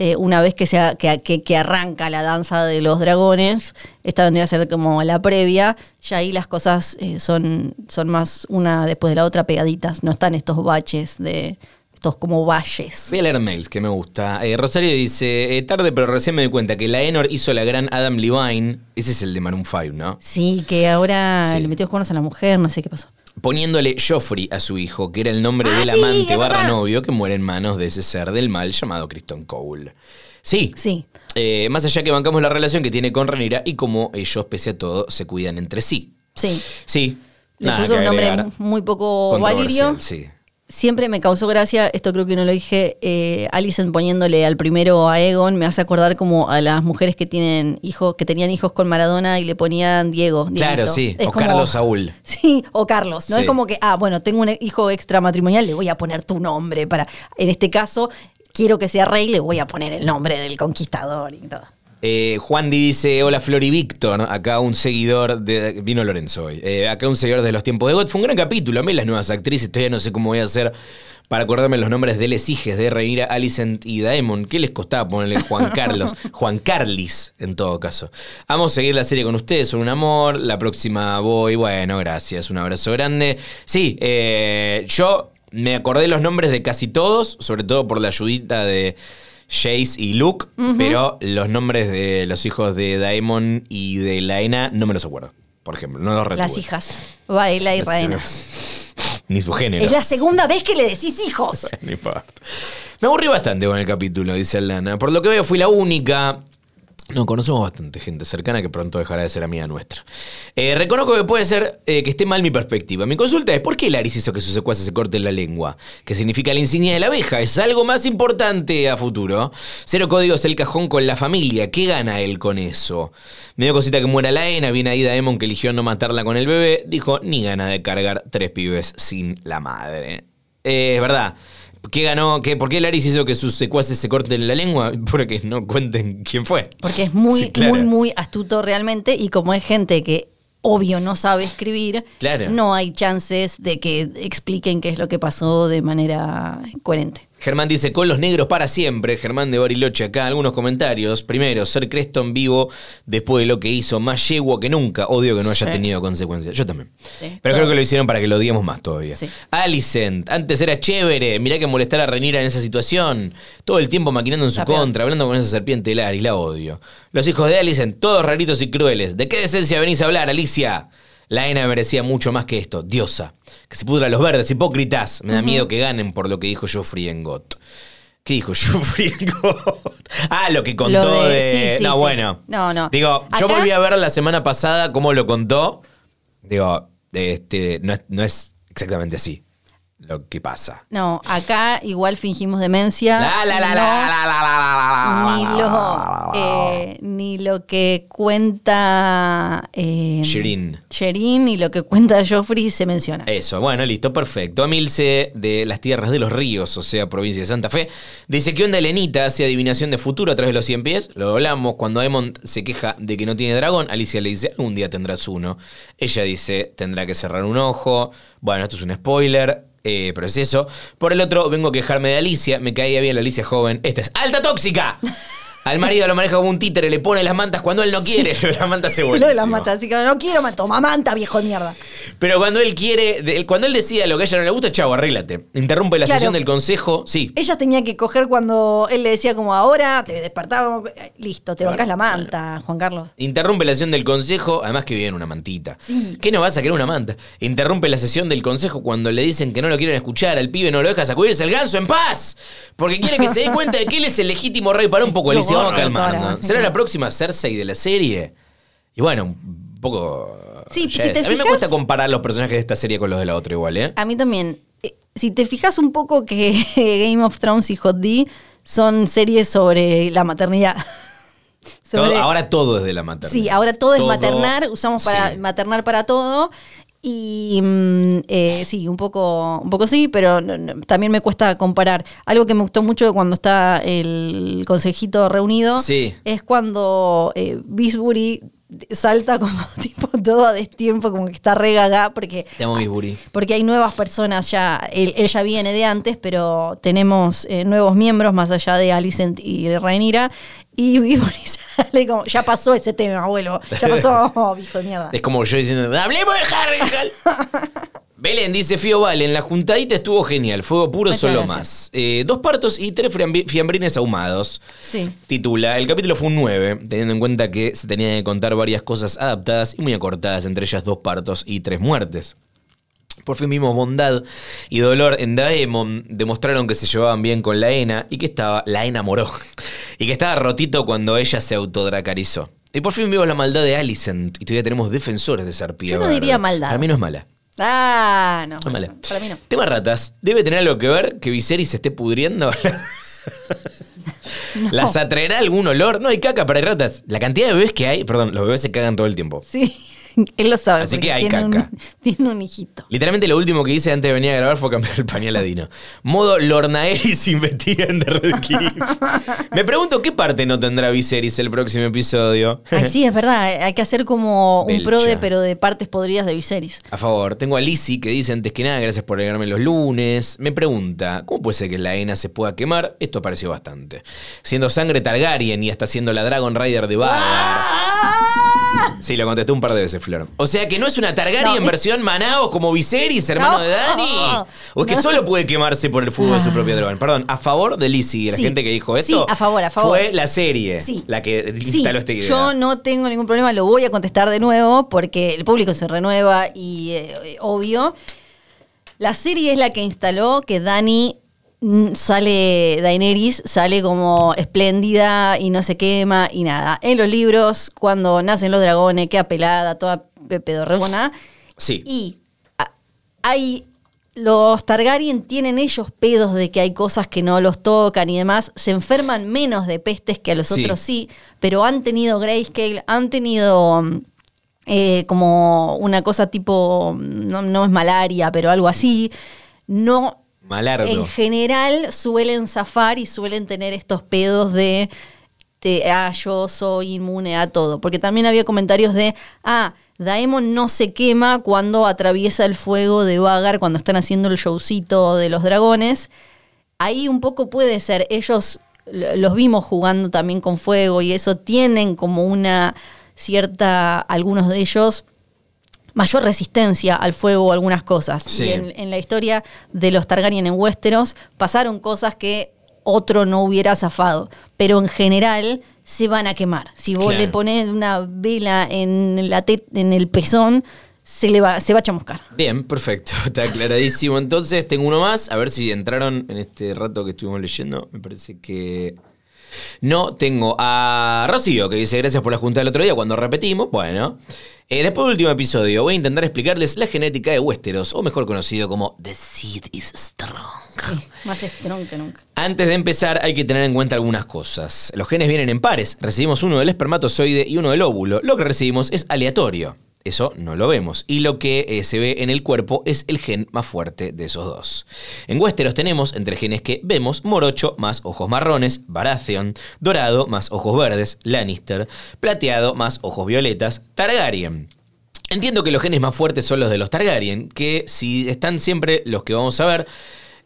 [SPEAKER 3] eh, una vez que, se, que, que- que arranca la danza de los dragones, esta vendría a ser como la previa, ya ahí las cosas eh, son, son más una después de la otra pegaditas, no están estos baches de estos como valles.
[SPEAKER 2] Voy a leer mails que me gusta. Eh, Rosario dice, eh, tarde pero recién me di cuenta que la Enor hizo la gran Adam Levine. Ese es el de Maroon 5, ¿no?
[SPEAKER 3] Sí, que ahora
[SPEAKER 2] Sí.
[SPEAKER 3] le metió los cuernos a la mujer, no sé qué pasó.
[SPEAKER 2] Poniéndole Joffrey a su hijo, que era el nombre
[SPEAKER 3] Ah,
[SPEAKER 2] del
[SPEAKER 3] sí,
[SPEAKER 2] amante barra novio que muere en manos de ese ser del mal llamado Kristen Cole. Sí.
[SPEAKER 3] Sí.
[SPEAKER 2] Eh, más allá que bancamos la relación que tiene con Ranira y cómo ellos, pese a todo, se cuidan entre sí.
[SPEAKER 3] Sí.
[SPEAKER 2] Sí.
[SPEAKER 3] Le
[SPEAKER 2] nada
[SPEAKER 3] puso un nombre muy poco valirio.
[SPEAKER 2] Sí.
[SPEAKER 3] Siempre me causó gracia, esto creo que no lo dije, eh, Alicent poniéndole al primero a Egon, me hace acordar como a las mujeres que tienen hijos, que tenían hijos con Maradona y le ponían Diego.
[SPEAKER 2] Claro, sí.
[SPEAKER 3] Es
[SPEAKER 2] O
[SPEAKER 3] como-
[SPEAKER 2] Carlos Saúl.
[SPEAKER 3] Sí, o Carlos. No
[SPEAKER 2] Sí.
[SPEAKER 3] es como que, ah, bueno, tengo un hijo extramatrimonial, le voy a poner tu nombre para. En este caso, quiero que sea rey, le voy a poner el nombre del conquistador y todo.
[SPEAKER 2] Eh, Juan Di dice, hola Flor y Víctor, acá un seguidor de... Vino Lorenzo hoy. Eh, acá un seguidor de los tiempos de God. Fue un gran capítulo, a mí las nuevas actrices, todavía no sé cómo voy a hacer para acordarme los nombres de les hijes de Reina, Alicent y Daemon. ¿Qué les costaba ponerle Juan (laughs) Carlos? Juan Carlis, en todo caso. Vamos a seguir la serie con ustedes, son un amor. La próxima voy, bueno, gracias, un abrazo grande. Sí, eh, yo me acordé los nombres de casi todos, sobre todo por la ayudita de... Jace y Luke, pero los nombres de los hijos de Daemon y de Laena no me los acuerdo. Por ejemplo, no los retuve.
[SPEAKER 3] Las hijas, Baela y Raena.
[SPEAKER 2] Ni su género.
[SPEAKER 3] Es la segunda vez que le decís hijos. (laughs)
[SPEAKER 2] No importa. Me aburrí bastante con el capítulo, dice Alana. Por lo que veo, fui la única. No, conocemos bastante gente cercana que pronto dejará de ser amiga nuestra. Eh, reconozco que puede ser eh, que esté mal mi perspectiva. Mi consulta es: ¿por qué Laris hizo que sus secuaces se corten la lengua? ¿Qué significa la insignia de la abeja? ¿Es algo más importante a futuro? Cero códigos el cajón con la familia. ¿Qué gana él con eso? Me dio cosita que muera la Ena. Viene ahí Daemon que eligió no matarla con el bebé. Dijo: ni gana de cargar tres pibes sin la madre. Eh, es verdad. ¿Qué ganó? ¿Qué, ¿Por qué Laris hizo que sus secuaces se corten la lengua? (laughs) Porque no cuenten quién fue.
[SPEAKER 3] Porque es muy,
[SPEAKER 2] Sí, claro.
[SPEAKER 3] muy, muy astuto realmente y como es gente que obvio no sabe escribir,
[SPEAKER 2] Claro.
[SPEAKER 3] no hay chances de que expliquen qué es lo que pasó de manera coherente.
[SPEAKER 2] Germán dice, con los negros para siempre. Germán de Bariloche acá, algunos comentarios. Primero, ser Creston vivo después de lo que hizo, más yegua que nunca. Odio que no haya
[SPEAKER 3] Sí.
[SPEAKER 2] tenido consecuencias. Yo también.
[SPEAKER 3] Sí,
[SPEAKER 2] Pero creo que lo hicieron para que lo odiemos más todavía.
[SPEAKER 3] Sí.
[SPEAKER 2] Alicent, antes era chévere. Mirá que molestar a Renira en esa situación. Todo el tiempo maquinando en su
[SPEAKER 3] peor.
[SPEAKER 2] contra, hablando con esa serpiente Laris, la odio. Los hijos de Alicent, todos raritos y crueles. ¿De qué decencia venís a hablar, Alicia? La Ena merecía mucho más que esto. Diosa. Que se pudra los verdes, hipócritas. Me da miedo que ganen por lo que dijo Joffrey en Got. ¿Qué dijo Joffrey en Got? (laughs) Ah, lo que contó
[SPEAKER 3] Lo
[SPEAKER 2] de.
[SPEAKER 3] de- sí, sí,
[SPEAKER 2] no,
[SPEAKER 3] sí.
[SPEAKER 2] bueno.
[SPEAKER 3] No, no.
[SPEAKER 2] Digo, yo volví a ver la semana pasada cómo lo contó. Digo, este, no, es, no es exactamente así lo que pasa.
[SPEAKER 3] No, acá igual fingimos demencia. Ni lo, eh, ni que cuenta eh,
[SPEAKER 2] Shirin.
[SPEAKER 3] Shirin y lo que cuenta Joffrey se menciona.
[SPEAKER 2] Eso, bueno, listo, perfecto. Amilce de las tierras de los ríos, o sea, provincia de Santa Fe, dice que onda Elenita hace adivinación de futuro a través de los 100 pies. Lo hablamos cuando Aemon se queja de que no tiene dragón. Alicia le dice, algún día tendrás uno. Ella dice, tendrá que cerrar un ojo. Bueno, esto es un spoiler. Eh, pero. Por el otro, vengo a quejarme de Alicia. Me caía bien la Alicia joven. Esta es alta tóxica. (laughs) Al marido lo maneja como un títere, le pone las mantas cuando él no quiere. (laughs) Las mantas se
[SPEAKER 3] Lo de las matas, así que no quiero, ma- toma manta, viejo de mierda.
[SPEAKER 2] Pero cuando él quiere, cuando él decida lo que a ella no le gusta, chavo, arréglate. Interrumpe la
[SPEAKER 3] Claro.
[SPEAKER 2] sesión del consejo. Sí.
[SPEAKER 3] Ella tenía que coger cuando él le decía como ahora, te despertaba, eh, listo, te bancas la manta, Juan Carlos.
[SPEAKER 2] Interrumpe la sesión del consejo, además que vive en una mantita. ¿Qué no vas a querer una manta? Interrumpe la sesión del consejo cuando le dicen que no lo quieren escuchar, al pibe no lo deja sacudirse el ganso en paz. Porque quiere que se dé cuenta de que él es el legítimo rey. Para un poco,
[SPEAKER 3] lo
[SPEAKER 2] Alicia, vamos
[SPEAKER 3] sí,
[SPEAKER 2] ¿Será la próxima Cersei de la serie? Y bueno, un poco...
[SPEAKER 3] Sí,
[SPEAKER 2] Jess.
[SPEAKER 3] si te
[SPEAKER 2] a mí me cuesta comparar los personajes de esta serie con los de la otra igual, ¿eh?
[SPEAKER 3] A mí también. Eh, Si te fijas un poco que (laughs) Game of Thrones y Hot D son series sobre la maternidad. sobre-
[SPEAKER 2] Todo- ahora todo es de la maternidad.
[SPEAKER 3] Sí, ahora todo, es maternar, usamos para
[SPEAKER 2] sí.
[SPEAKER 3] maternar para todo. Y mm, eh, sí, un poco, un poco sí, pero no- no, también me cuesta comparar. Algo que me gustó mucho cuando está el consejito reunido
[SPEAKER 2] Sí.
[SPEAKER 3] es cuando eh, Bisbury salta como (laughs) tipo todo a destiempo, como que está re gaga, porque
[SPEAKER 2] Te amo, Bisbury.
[SPEAKER 3] porque hay nuevas personas ya, él, él ya viene de antes, pero tenemos eh, nuevos miembros más allá de Alicent y de Rhaenyra, y (laughs) Bisbury sale como, ya pasó ese tema, abuelo, ya (laughs) pasó, oh, hijo de mierda.
[SPEAKER 2] Es como yo diciendo, hablemos de Harry. (laughs) Belén dice, Fío Valen, la juntadita estuvo genial, fuego puro,
[SPEAKER 3] Muchas
[SPEAKER 2] solo
[SPEAKER 3] gracias.
[SPEAKER 2] más. Eh, dos partos y tres fiambri- fiambrines ahumados.
[SPEAKER 3] Sí.
[SPEAKER 2] Titula, el capítulo fue un 9, teniendo en cuenta que se tenían que contar varias cosas adaptadas y muy acortadas, entre ellas dos partos y tres muertes. Por fin vimos bondad y dolor en Daemon, demostraron que se llevaban bien con Laena y que estaba, Laena moró, (laughs) y que estaba rotito cuando ella se autodracarizó. Y por fin vimos la maldad de Alicent y todavía tenemos defensores de Sarpía.
[SPEAKER 3] Yo no diría maldad.
[SPEAKER 2] Para mí no es mala.
[SPEAKER 3] Ah, no.
[SPEAKER 2] No es mala.
[SPEAKER 3] Para mí no.
[SPEAKER 2] Tema ratas. ¿Debe tener algo que ver que Viserys se esté pudriendo? (laughs) ¿Las atraerá algún olor? No hay caca para ratas. La cantidad de bebés que hay, perdón, los bebés se cagan todo el tiempo.
[SPEAKER 3] Sí, (laughs) él lo sabe.
[SPEAKER 2] Así que hay
[SPEAKER 3] tiene un-
[SPEAKER 2] caca. (laughs)
[SPEAKER 3] tiene un hijito.
[SPEAKER 2] Literalmente lo último que hice antes de venir a grabar fue cambiar el pañal a Dino. Modo Lornaeris (laughs) investiga en The Red. Me pregunto qué parte no tendrá Viserys el próximo episodio.
[SPEAKER 3] Ay, sí, es verdad, hay que hacer como un pro de, pero de partes podridas de Viserys.
[SPEAKER 2] A favor, tengo a Lizzie que dice antes que nada, gracias por alegrarme los lunes. Me pregunta, ¿cómo puede ser que la ENA se pueda quemar? Esto pareció bastante. Siendo sangre Targaryen y hasta siendo la Dragon Rider de Vagar. Sí, lo contestó un par de veces, Flor. O sea que no es una Targaryen
[SPEAKER 3] No.
[SPEAKER 2] versión Manaos como Viserys, hermano
[SPEAKER 3] No.
[SPEAKER 2] de Dani. O es que solo puede quemarse por el fuego de su propio dragón. Perdón, a favor de Lizzie y la
[SPEAKER 3] Sí.
[SPEAKER 2] gente que dijo
[SPEAKER 3] Sí,
[SPEAKER 2] esto.
[SPEAKER 3] a favor, a favor.
[SPEAKER 2] Fue la serie
[SPEAKER 3] Sí.
[SPEAKER 2] la que
[SPEAKER 3] Sí,
[SPEAKER 2] instaló esta idea.
[SPEAKER 3] yo no tengo ningún problema, lo voy a contestar de nuevo porque el público se renueva y eh, obvio. La serie es la que instaló que Dani sale, Daenerys sale como espléndida y no se quema y nada. En los libros, cuando nacen los dragones, queda pelada, toda pe- pedorrona.
[SPEAKER 2] Sí.
[SPEAKER 3] Y hay. Los Targaryen tienen ellos pedos de que hay cosas que no los tocan y demás. Se enferman menos de pestes que a los
[SPEAKER 2] Sí.
[SPEAKER 3] otros sí, pero han tenido grayscale, han tenido mm, eh, como una cosa tipo, mm, no, no es malaria, pero algo así. No, En general suelen zafar y suelen tener estos pedos de, de, ah, yo soy inmune a todo. Porque también había comentarios de, ah, Daemon no se quema cuando atraviesa el fuego de Vagar, cuando están haciendo el showcito de los dragones. Ahí un poco puede ser, ellos los vimos jugando también con fuego y eso tienen como una cierta, algunos de ellos, mayor resistencia al fuego o algunas cosas.
[SPEAKER 2] Sí.
[SPEAKER 3] Y en, en la historia de los Targaryen en Westeros pasaron cosas que otro no hubiera zafado. Pero en general se van a quemar. Si vos
[SPEAKER 2] Claro.
[SPEAKER 3] le pones una vela en, la en el pezón, se, le va, se va a chamuscar.
[SPEAKER 2] Bien, perfecto, (laughs) está aclaradísimo. Entonces, tengo uno más, a ver si entraron en este rato que estuvimos leyendo. Me parece que. No, tengo a Rocío, que dice gracias por la junta del otro día cuando repetimos. Bueno, eh, después del último episodio voy a intentar explicarles la genética de Westeros, o mejor conocido como The Seed is Strong.
[SPEAKER 3] Más strong que nunca.
[SPEAKER 2] Antes de empezar hay que tener en cuenta algunas cosas. Los genes vienen en pares, recibimos uno del espermatozoide y uno del óvulo. Lo que recibimos es aleatorio. Eso no lo vemos. Y lo que eh, se ve en el cuerpo es el gen más fuerte de esos dos. En Westeros tenemos, entre genes que vemos, morocho más ojos marrones, Baratheon, dorado más ojos verdes, Lannister, plateado más ojos violetas, Targaryen. Entiendo que los genes más fuertes son los de los Targaryen, que si están siempre los que vamos a ver,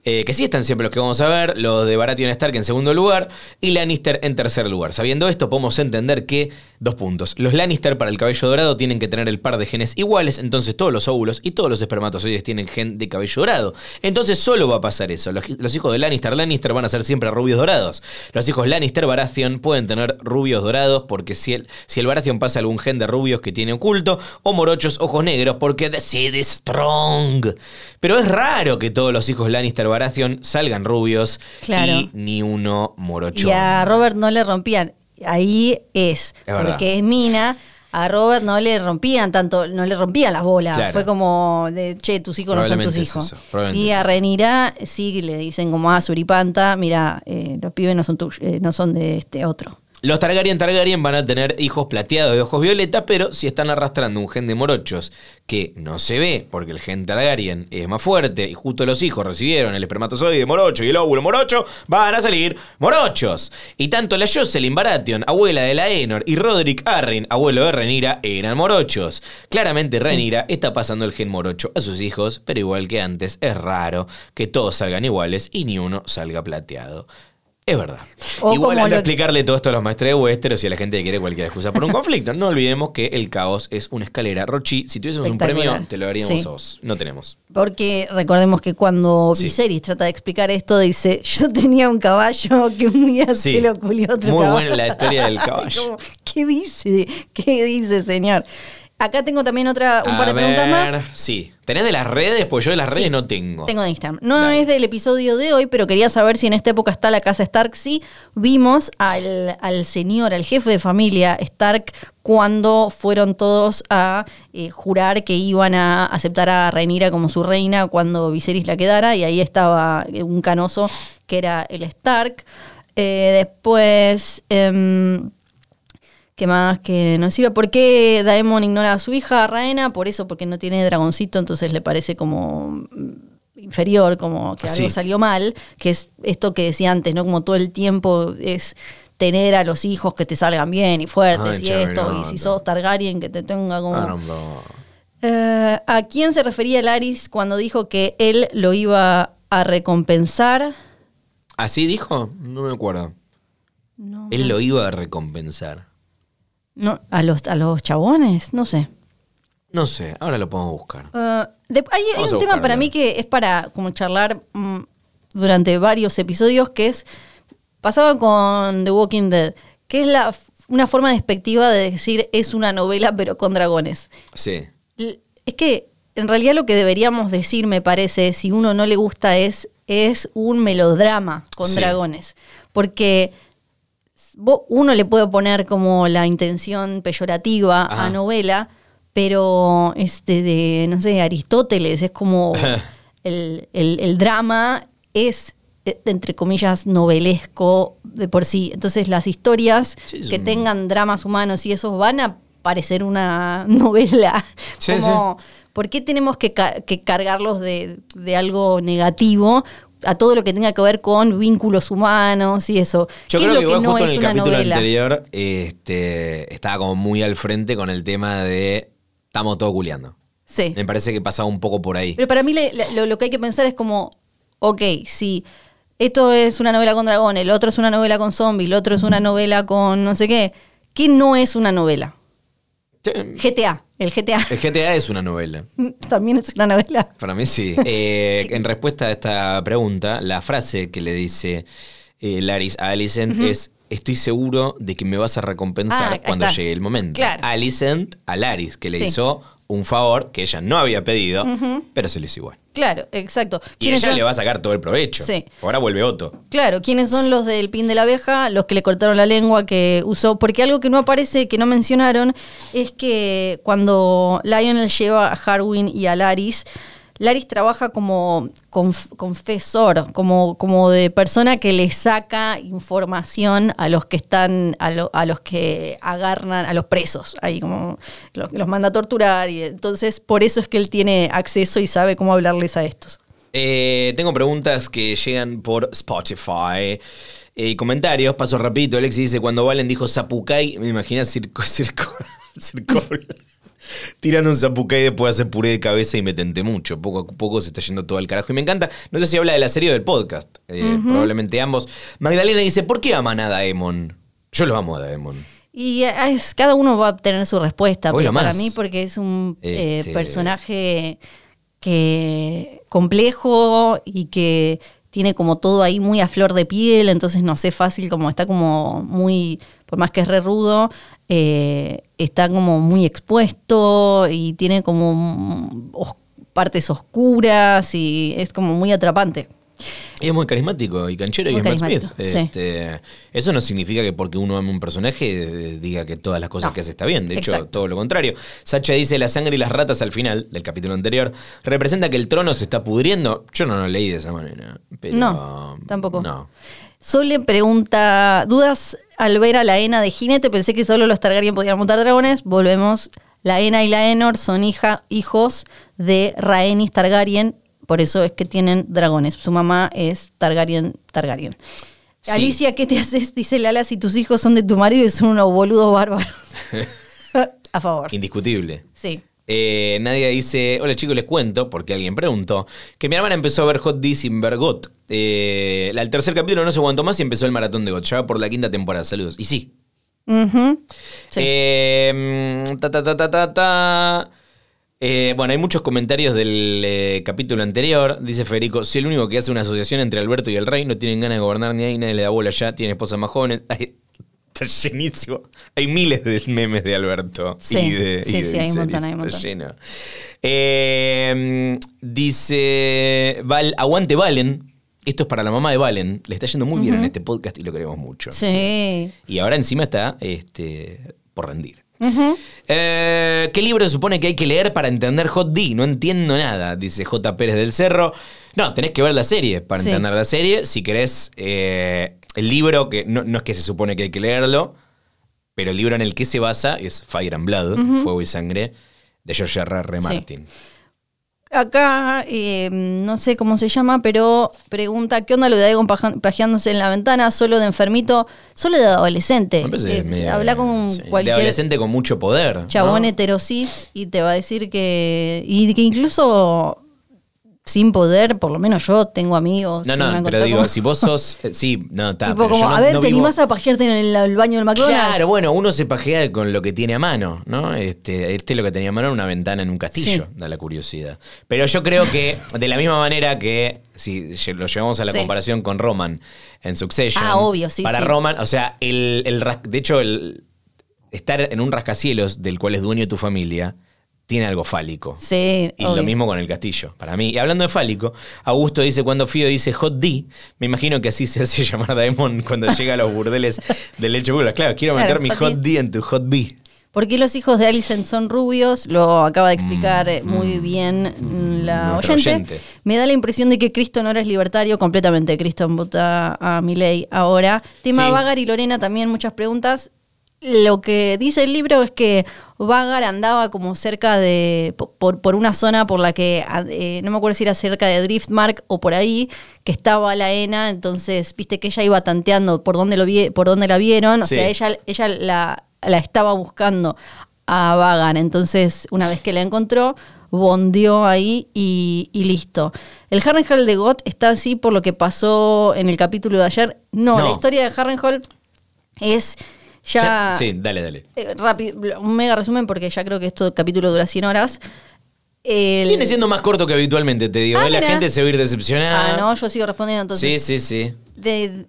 [SPEAKER 2] eh, que sí están siempre los que vamos a ver, los de Baratheon Stark en segundo lugar y Lannister en tercer lugar. Sabiendo esto, podemos entender que, dos puntos, los Lannister para el cabello dorado tienen que tener el par de genes iguales, entonces todos los óvulos y todos los espermatozoides tienen gen de cabello dorado. Entonces solo va a pasar eso. Los, los hijos de Lannister Lannister van a ser siempre rubios dorados. Los hijos Lannister Baratheon pueden tener rubios dorados porque si el, si el Baratheon pasa algún gen de rubios que tiene oculto, o morochos ojos negros porque the seed is strong. Pero es raro que todos los hijos Lannister Baratheon salgan rubios
[SPEAKER 3] Claro.
[SPEAKER 2] y ni uno morocho.
[SPEAKER 3] Y a Robert no le rompían. Ahí es, porque es mina. A Robert no le rompían tanto, no le rompían las bolas.
[SPEAKER 2] Claro.
[SPEAKER 3] Fue como de, che, tus hijos no son tus
[SPEAKER 2] es
[SPEAKER 3] hijos. y a. Renira sí le dicen como a Suripanta, mira, eh, los pibes no son tuyos, eh, no son de este otro.
[SPEAKER 2] Los Targaryen Targaryen van a tener hijos plateados de ojos violetas, pero si están arrastrando un gen de morochos que no se ve porque el gen Targaryen es más fuerte y justo los hijos recibieron el espermatozoide morocho y el óvulo morocho, van a salir morochos. Y tanto la Jocelyn Baratheon, abuela de la Enor, y Roderick Arryn, abuelo de Renira, eran morochos. Claramente Renira está pasando el gen morocho a sus hijos, pero igual que antes, es raro que todos salgan iguales y ni uno salga plateado. Es verdad.
[SPEAKER 3] O
[SPEAKER 2] Igual
[SPEAKER 3] como
[SPEAKER 2] anda a
[SPEAKER 3] lo que-
[SPEAKER 2] explicarle todo esto a los maestros de Westeros y a la gente que quiere cualquier excusa por un (laughs) conflicto. No olvidemos que el caos es una escalera. Rochi, si tuviésemos un premio, te lo daríamos
[SPEAKER 3] Sí.
[SPEAKER 2] a vos. No tenemos.
[SPEAKER 3] Porque recordemos que cuando
[SPEAKER 2] Sí.
[SPEAKER 3] Viserys trata de explicar esto, dice: Yo tenía un caballo que un día
[SPEAKER 2] Sí.
[SPEAKER 3] se lo culió otro
[SPEAKER 2] Muy
[SPEAKER 3] caballo".
[SPEAKER 2] buena la historia del (laughs) caballo.
[SPEAKER 3] ¿Qué dice? ¿Qué dice, señor? Acá tengo también otra, un
[SPEAKER 2] A
[SPEAKER 3] par de preguntas más.
[SPEAKER 2] Sí. ¿Tenés de las redes? Pues yo de las redes
[SPEAKER 3] Sí,
[SPEAKER 2] no tengo.
[SPEAKER 3] Tengo de Instagram. No
[SPEAKER 2] Dale.
[SPEAKER 3] es del episodio de hoy, pero quería saber si en esta época está la casa Stark. Sí, vimos al, al señor, al jefe de familia Stark, cuando fueron todos a eh, jurar que iban a aceptar a Rhaenyra como su reina cuando Viserys la quedara, y ahí estaba eh, un canoso que era el Stark. Eh, después... em, ¿Qué más que nos sirve? ¿Por qué Daemon ignora a su hija, Raena? Por eso, porque no tiene dragoncito, entonces le parece como mm, inferior, como que algo salió mal, que es esto que decía antes, ¿no? Como todo el tiempo es tener a los hijos que te salgan bien y fuertes
[SPEAKER 2] Ay,
[SPEAKER 3] y esto, y si sos Targaryen que te tenga como...
[SPEAKER 2] Ah, no, no.
[SPEAKER 3] Eh, ¿A quién se refería Laris cuando dijo que él lo iba a recompensar?
[SPEAKER 2] ¿Así dijo? No me acuerdo.
[SPEAKER 3] No,
[SPEAKER 2] Él lo iba a recompensar.
[SPEAKER 3] No, ¿a, los, ¿A los chabones? No sé.
[SPEAKER 2] No sé, ahora lo podemos buscar.
[SPEAKER 3] Uh, de- hay, un tema para mí que es para como charlar mm, durante varios episodios que es pasaba con The Walking Dead, que es la, una forma despectiva de decir es una novela pero con dragones.
[SPEAKER 2] Sí.
[SPEAKER 3] L- Es que en realidad lo que deberíamos decir, me parece, si uno no le gusta es es un melodrama con
[SPEAKER 2] Sí.
[SPEAKER 3] dragones, porque uno le puede poner como la intención peyorativa
[SPEAKER 2] Ajá.
[SPEAKER 3] a novela, pero este de, no sé, Aristóteles es como (laughs) el, el- el drama es, eh, entre comillas, novelesco de por sí. Entonces las historias
[SPEAKER 2] Sí,
[SPEAKER 3] que
[SPEAKER 2] un-
[SPEAKER 3] tengan dramas humanos y esos van a parecer una (laughs) novela.
[SPEAKER 2] Sí,
[SPEAKER 3] como, ¿por qué tenemos que, ca- que cargarlos de, de algo negativo? A todo lo que tenga que ver con vínculos humanos y eso.
[SPEAKER 2] Yo
[SPEAKER 3] ¿Qué
[SPEAKER 2] creo
[SPEAKER 3] es
[SPEAKER 2] que igual
[SPEAKER 3] no
[SPEAKER 2] justo
[SPEAKER 3] es
[SPEAKER 2] en el
[SPEAKER 3] una
[SPEAKER 2] capítulo
[SPEAKER 3] novela?
[SPEAKER 2] anterior este, estaba como muy al frente con el tema de estamos todos culeando.
[SPEAKER 3] Sí.
[SPEAKER 2] Me parece que pasaba un poco por ahí.
[SPEAKER 3] Pero para mí le- le- lo, lo que hay que pensar es como, ok, si esto es una novela con dragones, el otro es una novela con zombies, el otro es una novela con no sé qué, ¿qué no es una novela?
[SPEAKER 2] El
[SPEAKER 3] GTA, el GTA
[SPEAKER 2] GTA es una novela. (laughs)
[SPEAKER 3] también es una novela.
[SPEAKER 2] Para mí sí. Eh, en respuesta a esta pregunta, la frase que le dice eh, Laris a Alicent es: Estoy seguro de que me vas a recompensar
[SPEAKER 3] Ah,
[SPEAKER 2] cuando
[SPEAKER 3] está.
[SPEAKER 2] llegue el momento.
[SPEAKER 3] Claro.
[SPEAKER 2] Alicent a Laris, que le
[SPEAKER 3] Sí.
[SPEAKER 2] hizo un favor que ella no había pedido, pero se lo hizo igual.
[SPEAKER 3] Claro, exacto.
[SPEAKER 2] Y
[SPEAKER 3] ¿Quiénes
[SPEAKER 2] ella
[SPEAKER 3] son?
[SPEAKER 2] le va a sacar todo el provecho.
[SPEAKER 3] Sí.
[SPEAKER 2] Ahora vuelve Otto.
[SPEAKER 3] Claro, ¿quiénes son los del pin de la abeja? Los que le cortaron la lengua, que usó. Porque algo que no aparece, que no mencionaron, es que cuando Lionel lleva a Harwin y a Laris, Laris trabaja como conf- confesor, como, como de persona que le saca información a los que están, a, lo- a los que agarran, a los presos. Ahí como los, manda a torturar. Y entonces, por eso es que él tiene acceso y sabe cómo hablarles a estos.
[SPEAKER 2] Eh, tengo preguntas que llegan por Spotify. Eh, comentarios, paso rapidito. Alexi dice, cuando Valen dijo Zapucay, me imaginé (laughs) circo, circo, circo- tirando un Zapucay después de hacer puré de cabeza y me tenté mucho. Poco a poco se está yendo todo al carajo y me encanta. No sé si habla de la serie o del podcast. Eh, Probablemente ambos. Magdalena dice, ¿por qué aman a Daemon? Yo lo amo a Daemon.
[SPEAKER 3] Y es- cada uno va a tener su respuesta, pero para mí porque es un eh,
[SPEAKER 2] Este-
[SPEAKER 3] personaje que complejo y que tiene como todo ahí muy a flor de piel, entonces no sé fácil, como está como muy, por más que es re rudo, eh, está como muy expuesto y tiene como partes oscuras y es como muy atrapante.
[SPEAKER 2] Y es muy carismático y canchero y es Matt Smith.
[SPEAKER 3] carismático, sí.
[SPEAKER 2] Este, eso no significa que porque uno ame un personaje eh, diga que todas las cosas
[SPEAKER 3] No.
[SPEAKER 2] que hace está bien. De hecho,
[SPEAKER 3] Exacto.
[SPEAKER 2] todo lo contrario. Sacha dice la sangre y las ratas al final del capítulo anterior representa que el trono se está pudriendo. Yo no lo leí de esa manera. Pero,
[SPEAKER 3] No, tampoco.
[SPEAKER 2] No.
[SPEAKER 3] Sole pregunta, ¿dudas al ver a la Ena de jinete? Pensé que solo los Targaryen podían montar dragones. Volvemos. La Ena y la Enor son hija, hijos de Rhaenys Targaryen, por eso es que tienen dragones. Su mamá es Targaryen Targaryen.
[SPEAKER 2] Sí.
[SPEAKER 3] Alicia, ¿qué te haces? Dice Lala, si tus hijos son de tu marido y son unos boludos bárbaros. (laughs) a favor.
[SPEAKER 2] Indiscutible.
[SPEAKER 3] Sí.
[SPEAKER 2] Eh, Nadia dice, hola chicos, les cuento, porque alguien preguntó, que mi hermana empezó a ver Hot D sin ver GOT. Eh, el tercer capítulo no se aguantó más y empezó el maratón de GOT, ya va por la quinta temporada, saludos. Y sí.
[SPEAKER 3] Sí.
[SPEAKER 2] Eh, ta, ta, ta, ta, ta, ta. Eh, bueno, hay muchos comentarios del eh, capítulo anterior. Dice Federico, si el único que hace una asociación entre Alberto y el rey no tienen ganas de gobernar ni ahí, nadie le da bola ya, tiene esposas más jóvenes. (laughs) Ay, está llenísimo. Hay miles de memes de Alberto.
[SPEAKER 3] Sí,
[SPEAKER 2] y de, y
[SPEAKER 3] sí,
[SPEAKER 2] de
[SPEAKER 3] sí, hay un montón, hay un
[SPEAKER 2] Está lleno. Eh, dice, Val, aguante Valen. Esto es para la mamá de Valen. Le está yendo muy bien en este podcast y lo queremos mucho.
[SPEAKER 3] Sí.
[SPEAKER 2] Y ahora encima está este, por rendir. Eh, ¿Qué libro se supone que hay que leer para entender Hot D? No entiendo nada, dice J. Pérez del Cerro. No, tenés que ver la serie para
[SPEAKER 3] Sí.
[SPEAKER 2] entender la serie. Si querés eh, el libro, que no, no es que se supone que hay que leerlo, pero el libro en el que se basa es Fire and Blood, Fuego y Sangre, de George R. R.
[SPEAKER 3] Sí. Acá, eh, no sé cómo se llama, pero pregunta, ¿qué onda lo de Aegon pajeándose en la ventana? ¿Solo de enfermito? ¿Solo de adolescente? Eh,
[SPEAKER 2] medio-
[SPEAKER 3] habla con
[SPEAKER 2] sí, De
[SPEAKER 3] cualquier
[SPEAKER 2] adolescente con mucho poder.
[SPEAKER 3] chabón
[SPEAKER 2] ¿no?
[SPEAKER 3] heterosis y te va a decir que... Y que incluso sin poder, por lo menos yo tengo amigos.
[SPEAKER 2] No,
[SPEAKER 3] que me
[SPEAKER 2] no,
[SPEAKER 3] han
[SPEAKER 2] pero digo,
[SPEAKER 3] como-
[SPEAKER 2] si vos sos. eh, sí, no, (laughs) está.
[SPEAKER 3] tipo como,
[SPEAKER 2] no-
[SPEAKER 3] a ver,
[SPEAKER 2] no
[SPEAKER 3] ¿te
[SPEAKER 2] vivo-
[SPEAKER 3] animás a pajearte en el, el baño del McDonald's?
[SPEAKER 2] Claro, bueno, uno se pajea con lo que tiene a mano, ¿no? Este, este lo que tenía a mano era una ventana en un castillo,
[SPEAKER 3] Sí.
[SPEAKER 2] da la curiosidad. Pero yo creo que, de la misma manera que si lo llevamos a la
[SPEAKER 3] Sí.
[SPEAKER 2] comparación con Roman en Succession.
[SPEAKER 3] Ah, obvio, sí,
[SPEAKER 2] Para
[SPEAKER 3] sí.
[SPEAKER 2] Roman, o sea, el, el de hecho, el estar en un rascacielos del cual es dueño tu familia tiene algo fálico.
[SPEAKER 3] Sí,
[SPEAKER 2] Y
[SPEAKER 3] obvio.
[SPEAKER 2] lo mismo con el castillo, para mí. Y hablando de fálico, Augusto dice, cuando Fido dice Hot D, me imagino que así se hace (laughs) llamar Daemon cuando llega a los burdeles del leche pública. Claro, quiero
[SPEAKER 3] Claro,
[SPEAKER 2] meter mi
[SPEAKER 3] Hot D.
[SPEAKER 2] En tu Hot B.
[SPEAKER 3] ¿Por qué los hijos de Alicent son rubios? Lo acaba de explicar eh, muy bien mm, la oyente.
[SPEAKER 2] oyente.
[SPEAKER 3] Me da la impresión de que Cristo no es libertario completamente. Cristo vota a Milei ahora. Tema
[SPEAKER 2] Sí.
[SPEAKER 3] Vagar y Lorena también muchas preguntas. Lo que dice el libro es que Vagar andaba como cerca de. por, por una zona por la que. eh, no me acuerdo si era cerca de Driftmark o por ahí, que estaba la ENA. Entonces, viste que ella iba tanteando por dónde, lo vi- por dónde la vieron. O
[SPEAKER 2] Sí.
[SPEAKER 3] sea, ella, ella la, la estaba buscando a Vagan. Entonces, una vez que la encontró, bondeó ahí y, y listo. El Harrenhal de Got está así por lo que pasó en el capítulo de ayer. No,
[SPEAKER 2] No.
[SPEAKER 3] la historia de Harrenhal es ya...
[SPEAKER 2] Sí, dale, dale.
[SPEAKER 3] eh, rápido, un mega resumen porque ya creo que este capítulo dura 100 horas. El-
[SPEAKER 2] Viene siendo más corto que habitualmente, te digo.
[SPEAKER 3] Ah,
[SPEAKER 2] ¿eh? la gente se va a ir decepcionada.
[SPEAKER 3] Ah, no, yo sigo respondiendo entonces.
[SPEAKER 2] sí, sí, sí.
[SPEAKER 3] de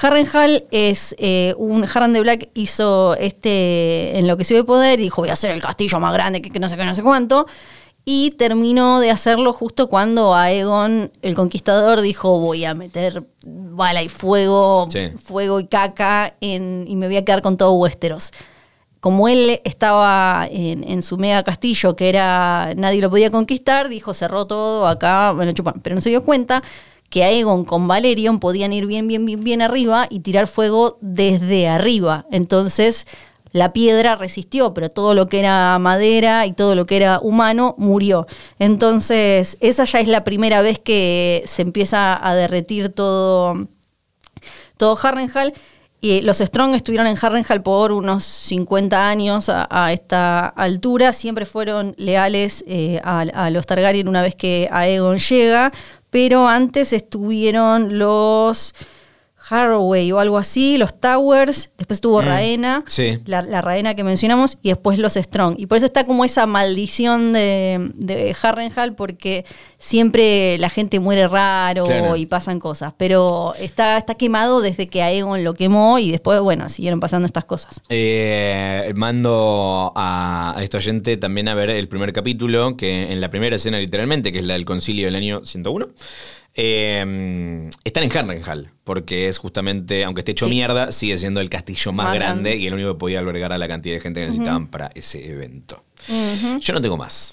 [SPEAKER 3] Harrenhal es eh, un Harren de Black hizo este enloqueció de poder y dijo voy a hacer el castillo más grande que, que no sé qué no sé cuánto y terminó de hacerlo justo cuando Aegon el conquistador dijo voy a meter bala y fuego
[SPEAKER 2] Sí.
[SPEAKER 3] fuego y caca en- y me voy a quedar con todo Westeros como él estaba en, en su mega castillo, que era nadie lo podía conquistar, dijo cerró todo acá, bueno, chupan, pero no se dio cuenta que Aegon con Valerion podían ir bien, bien, bien, bien arriba y tirar fuego desde arriba. Entonces la piedra resistió, pero todo lo que era madera y todo lo que era humano murió. Entonces esa ya es la primera vez que se empieza a derretir todo todo Harrenhal. Y los Strong estuvieron en Harrenhal por unos 50 años a, esta altura. Siempre fueron leales eh, a, a los Targaryen una vez que Aegon llega. Pero antes estuvieron los Harroway o algo así, los Towers. Después estuvo Raena,
[SPEAKER 2] sí.
[SPEAKER 3] la, la Raena que mencionamos. Y después los Strong. Y por eso está como esa maldición de, de Harrenhal porque siempre la gente muere raro
[SPEAKER 2] Claro.
[SPEAKER 3] y pasan cosas. Pero está, está quemado desde que Aegon lo quemó y después, bueno, siguieron pasando estas cosas.
[SPEAKER 2] Eh, mando a, a este oyente también a ver el primer capítulo, que en la primera escena literalmente, que es la del concilio del año 101, Eh, están en Harrenhal, porque es justamente, aunque esté hecho
[SPEAKER 3] Sí.
[SPEAKER 2] mierda, sigue siendo el castillo más,
[SPEAKER 3] Más
[SPEAKER 2] grande,
[SPEAKER 3] grande.
[SPEAKER 2] y el único que podía albergar a la cantidad de gente que necesitaban para ese evento. Yo no tengo más.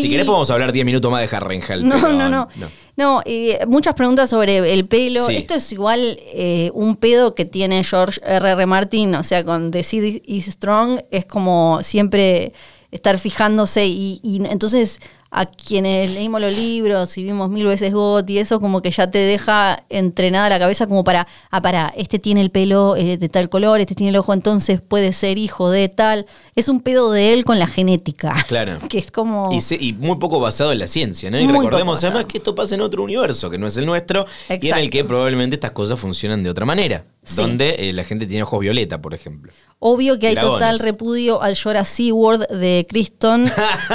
[SPEAKER 2] Si querés podemos hablar 10 minutos más de Harrenhal.
[SPEAKER 3] No,
[SPEAKER 2] pero
[SPEAKER 3] no, no. No, eh, muchas preguntas sobre el pelo.
[SPEAKER 2] Sí.
[SPEAKER 3] Esto es igual eh, un pedo que tiene George R.R. R. Martin, o sea, con The Seed is Strong, es como siempre estar fijándose y, y entonces a quienes leímos los libros y vimos mil veces GOT y eso como que ya te deja entrenada la cabeza como para, ah, para, este tiene el pelo eh, de tal color, este tiene el ojo, entonces puede ser hijo de tal. Es un pedo de él con la genética.
[SPEAKER 2] Claro. (laughs)
[SPEAKER 3] Que es como...
[SPEAKER 2] Y, se- y muy poco basado en la ciencia, ¿no? Y
[SPEAKER 3] Muy
[SPEAKER 2] recordemos además que esto pasa en otro universo, que no es el nuestro, y en el que probablemente estas cosas funcionan de otra manera.
[SPEAKER 3] Sí.
[SPEAKER 2] Donde eh, la gente tiene ojos violeta, por ejemplo.
[SPEAKER 3] Obvio que hay
[SPEAKER 2] Dragones.
[SPEAKER 3] total repudio al Llora Seaward de Criston.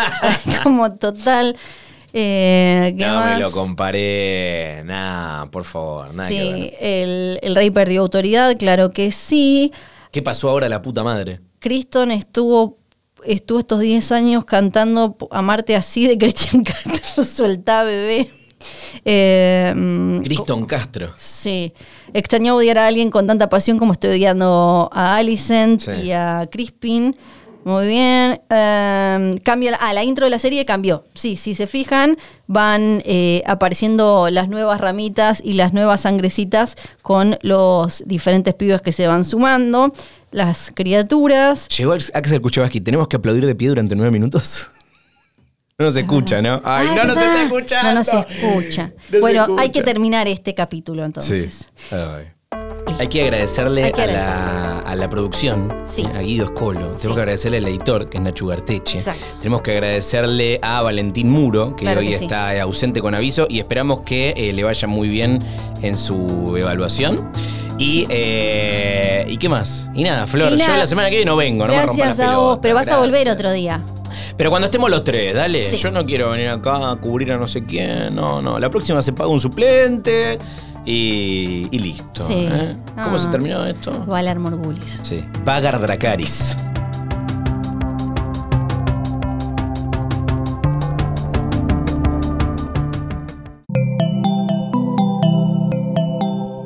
[SPEAKER 3] (laughs) como total. Eh, ¿qué
[SPEAKER 2] No
[SPEAKER 3] más?
[SPEAKER 2] me lo comparé. Nah, por favor, nada
[SPEAKER 3] Sí, el, el rey perdió autoridad, claro que sí.
[SPEAKER 2] ¿Qué pasó ahora la puta madre?
[SPEAKER 3] Criston estuvo, estuvo estos 10 años cantando Amarte así de Cristian Castro, (laughs) suelta bebé. Eh, mm,
[SPEAKER 2] Criston Castro.
[SPEAKER 3] Sí, extrañó odiar a alguien con tanta pasión como estoy odiando a Alicent
[SPEAKER 2] Sí.
[SPEAKER 3] y a Crispin. Muy bien. Eh, cambia, la- ah, la intro de la serie cambió. Sí, si se fijan, van eh, apareciendo las nuevas ramitas y las nuevas sangrecitas con los diferentes pibes que se van sumando, las criaturas.
[SPEAKER 2] Llegó Axel Kuchavaski. ¿Tenemos que aplaudir de pie durante nueve minutos? No nos escucha, ¿no? Ay,
[SPEAKER 3] Ah,
[SPEAKER 2] no nos está escuchando.
[SPEAKER 3] No nos escucha.
[SPEAKER 2] No
[SPEAKER 3] bueno, hay que terminar este capítulo entonces.
[SPEAKER 2] Sí. Ay. Hay que agradecerle,
[SPEAKER 3] Hay que
[SPEAKER 2] a, la, a la producción,
[SPEAKER 3] Sí.
[SPEAKER 2] a Guido Escolo. Tenemos
[SPEAKER 3] Sí.
[SPEAKER 2] que agradecerle al editor, que es Nacho Garteche.
[SPEAKER 3] Exacto.
[SPEAKER 2] Tenemos que agradecerle a Valentín Muro, que
[SPEAKER 3] Claro
[SPEAKER 2] hoy
[SPEAKER 3] que sí.
[SPEAKER 2] está ausente con aviso, y esperamos que eh, le vaya muy bien en su evaluación. Y, eh, ¿y qué más? Y nada, Flor,
[SPEAKER 3] Y
[SPEAKER 2] yo la semana que viene no vengo, no me rompa la
[SPEAKER 3] a vos, pero vas a volver otro día.
[SPEAKER 2] Pero cuando estemos los tres, dale.
[SPEAKER 3] Sí.
[SPEAKER 2] Yo no quiero venir acá a cubrir a no sé quién. No, no. La próxima se paga un suplente y, y listo.
[SPEAKER 3] Sí.
[SPEAKER 2] ¿eh? ¿Cómo
[SPEAKER 3] Ah.
[SPEAKER 2] se terminó esto?
[SPEAKER 3] Valar Morgulis.
[SPEAKER 2] Sí. Vagar Dracaris.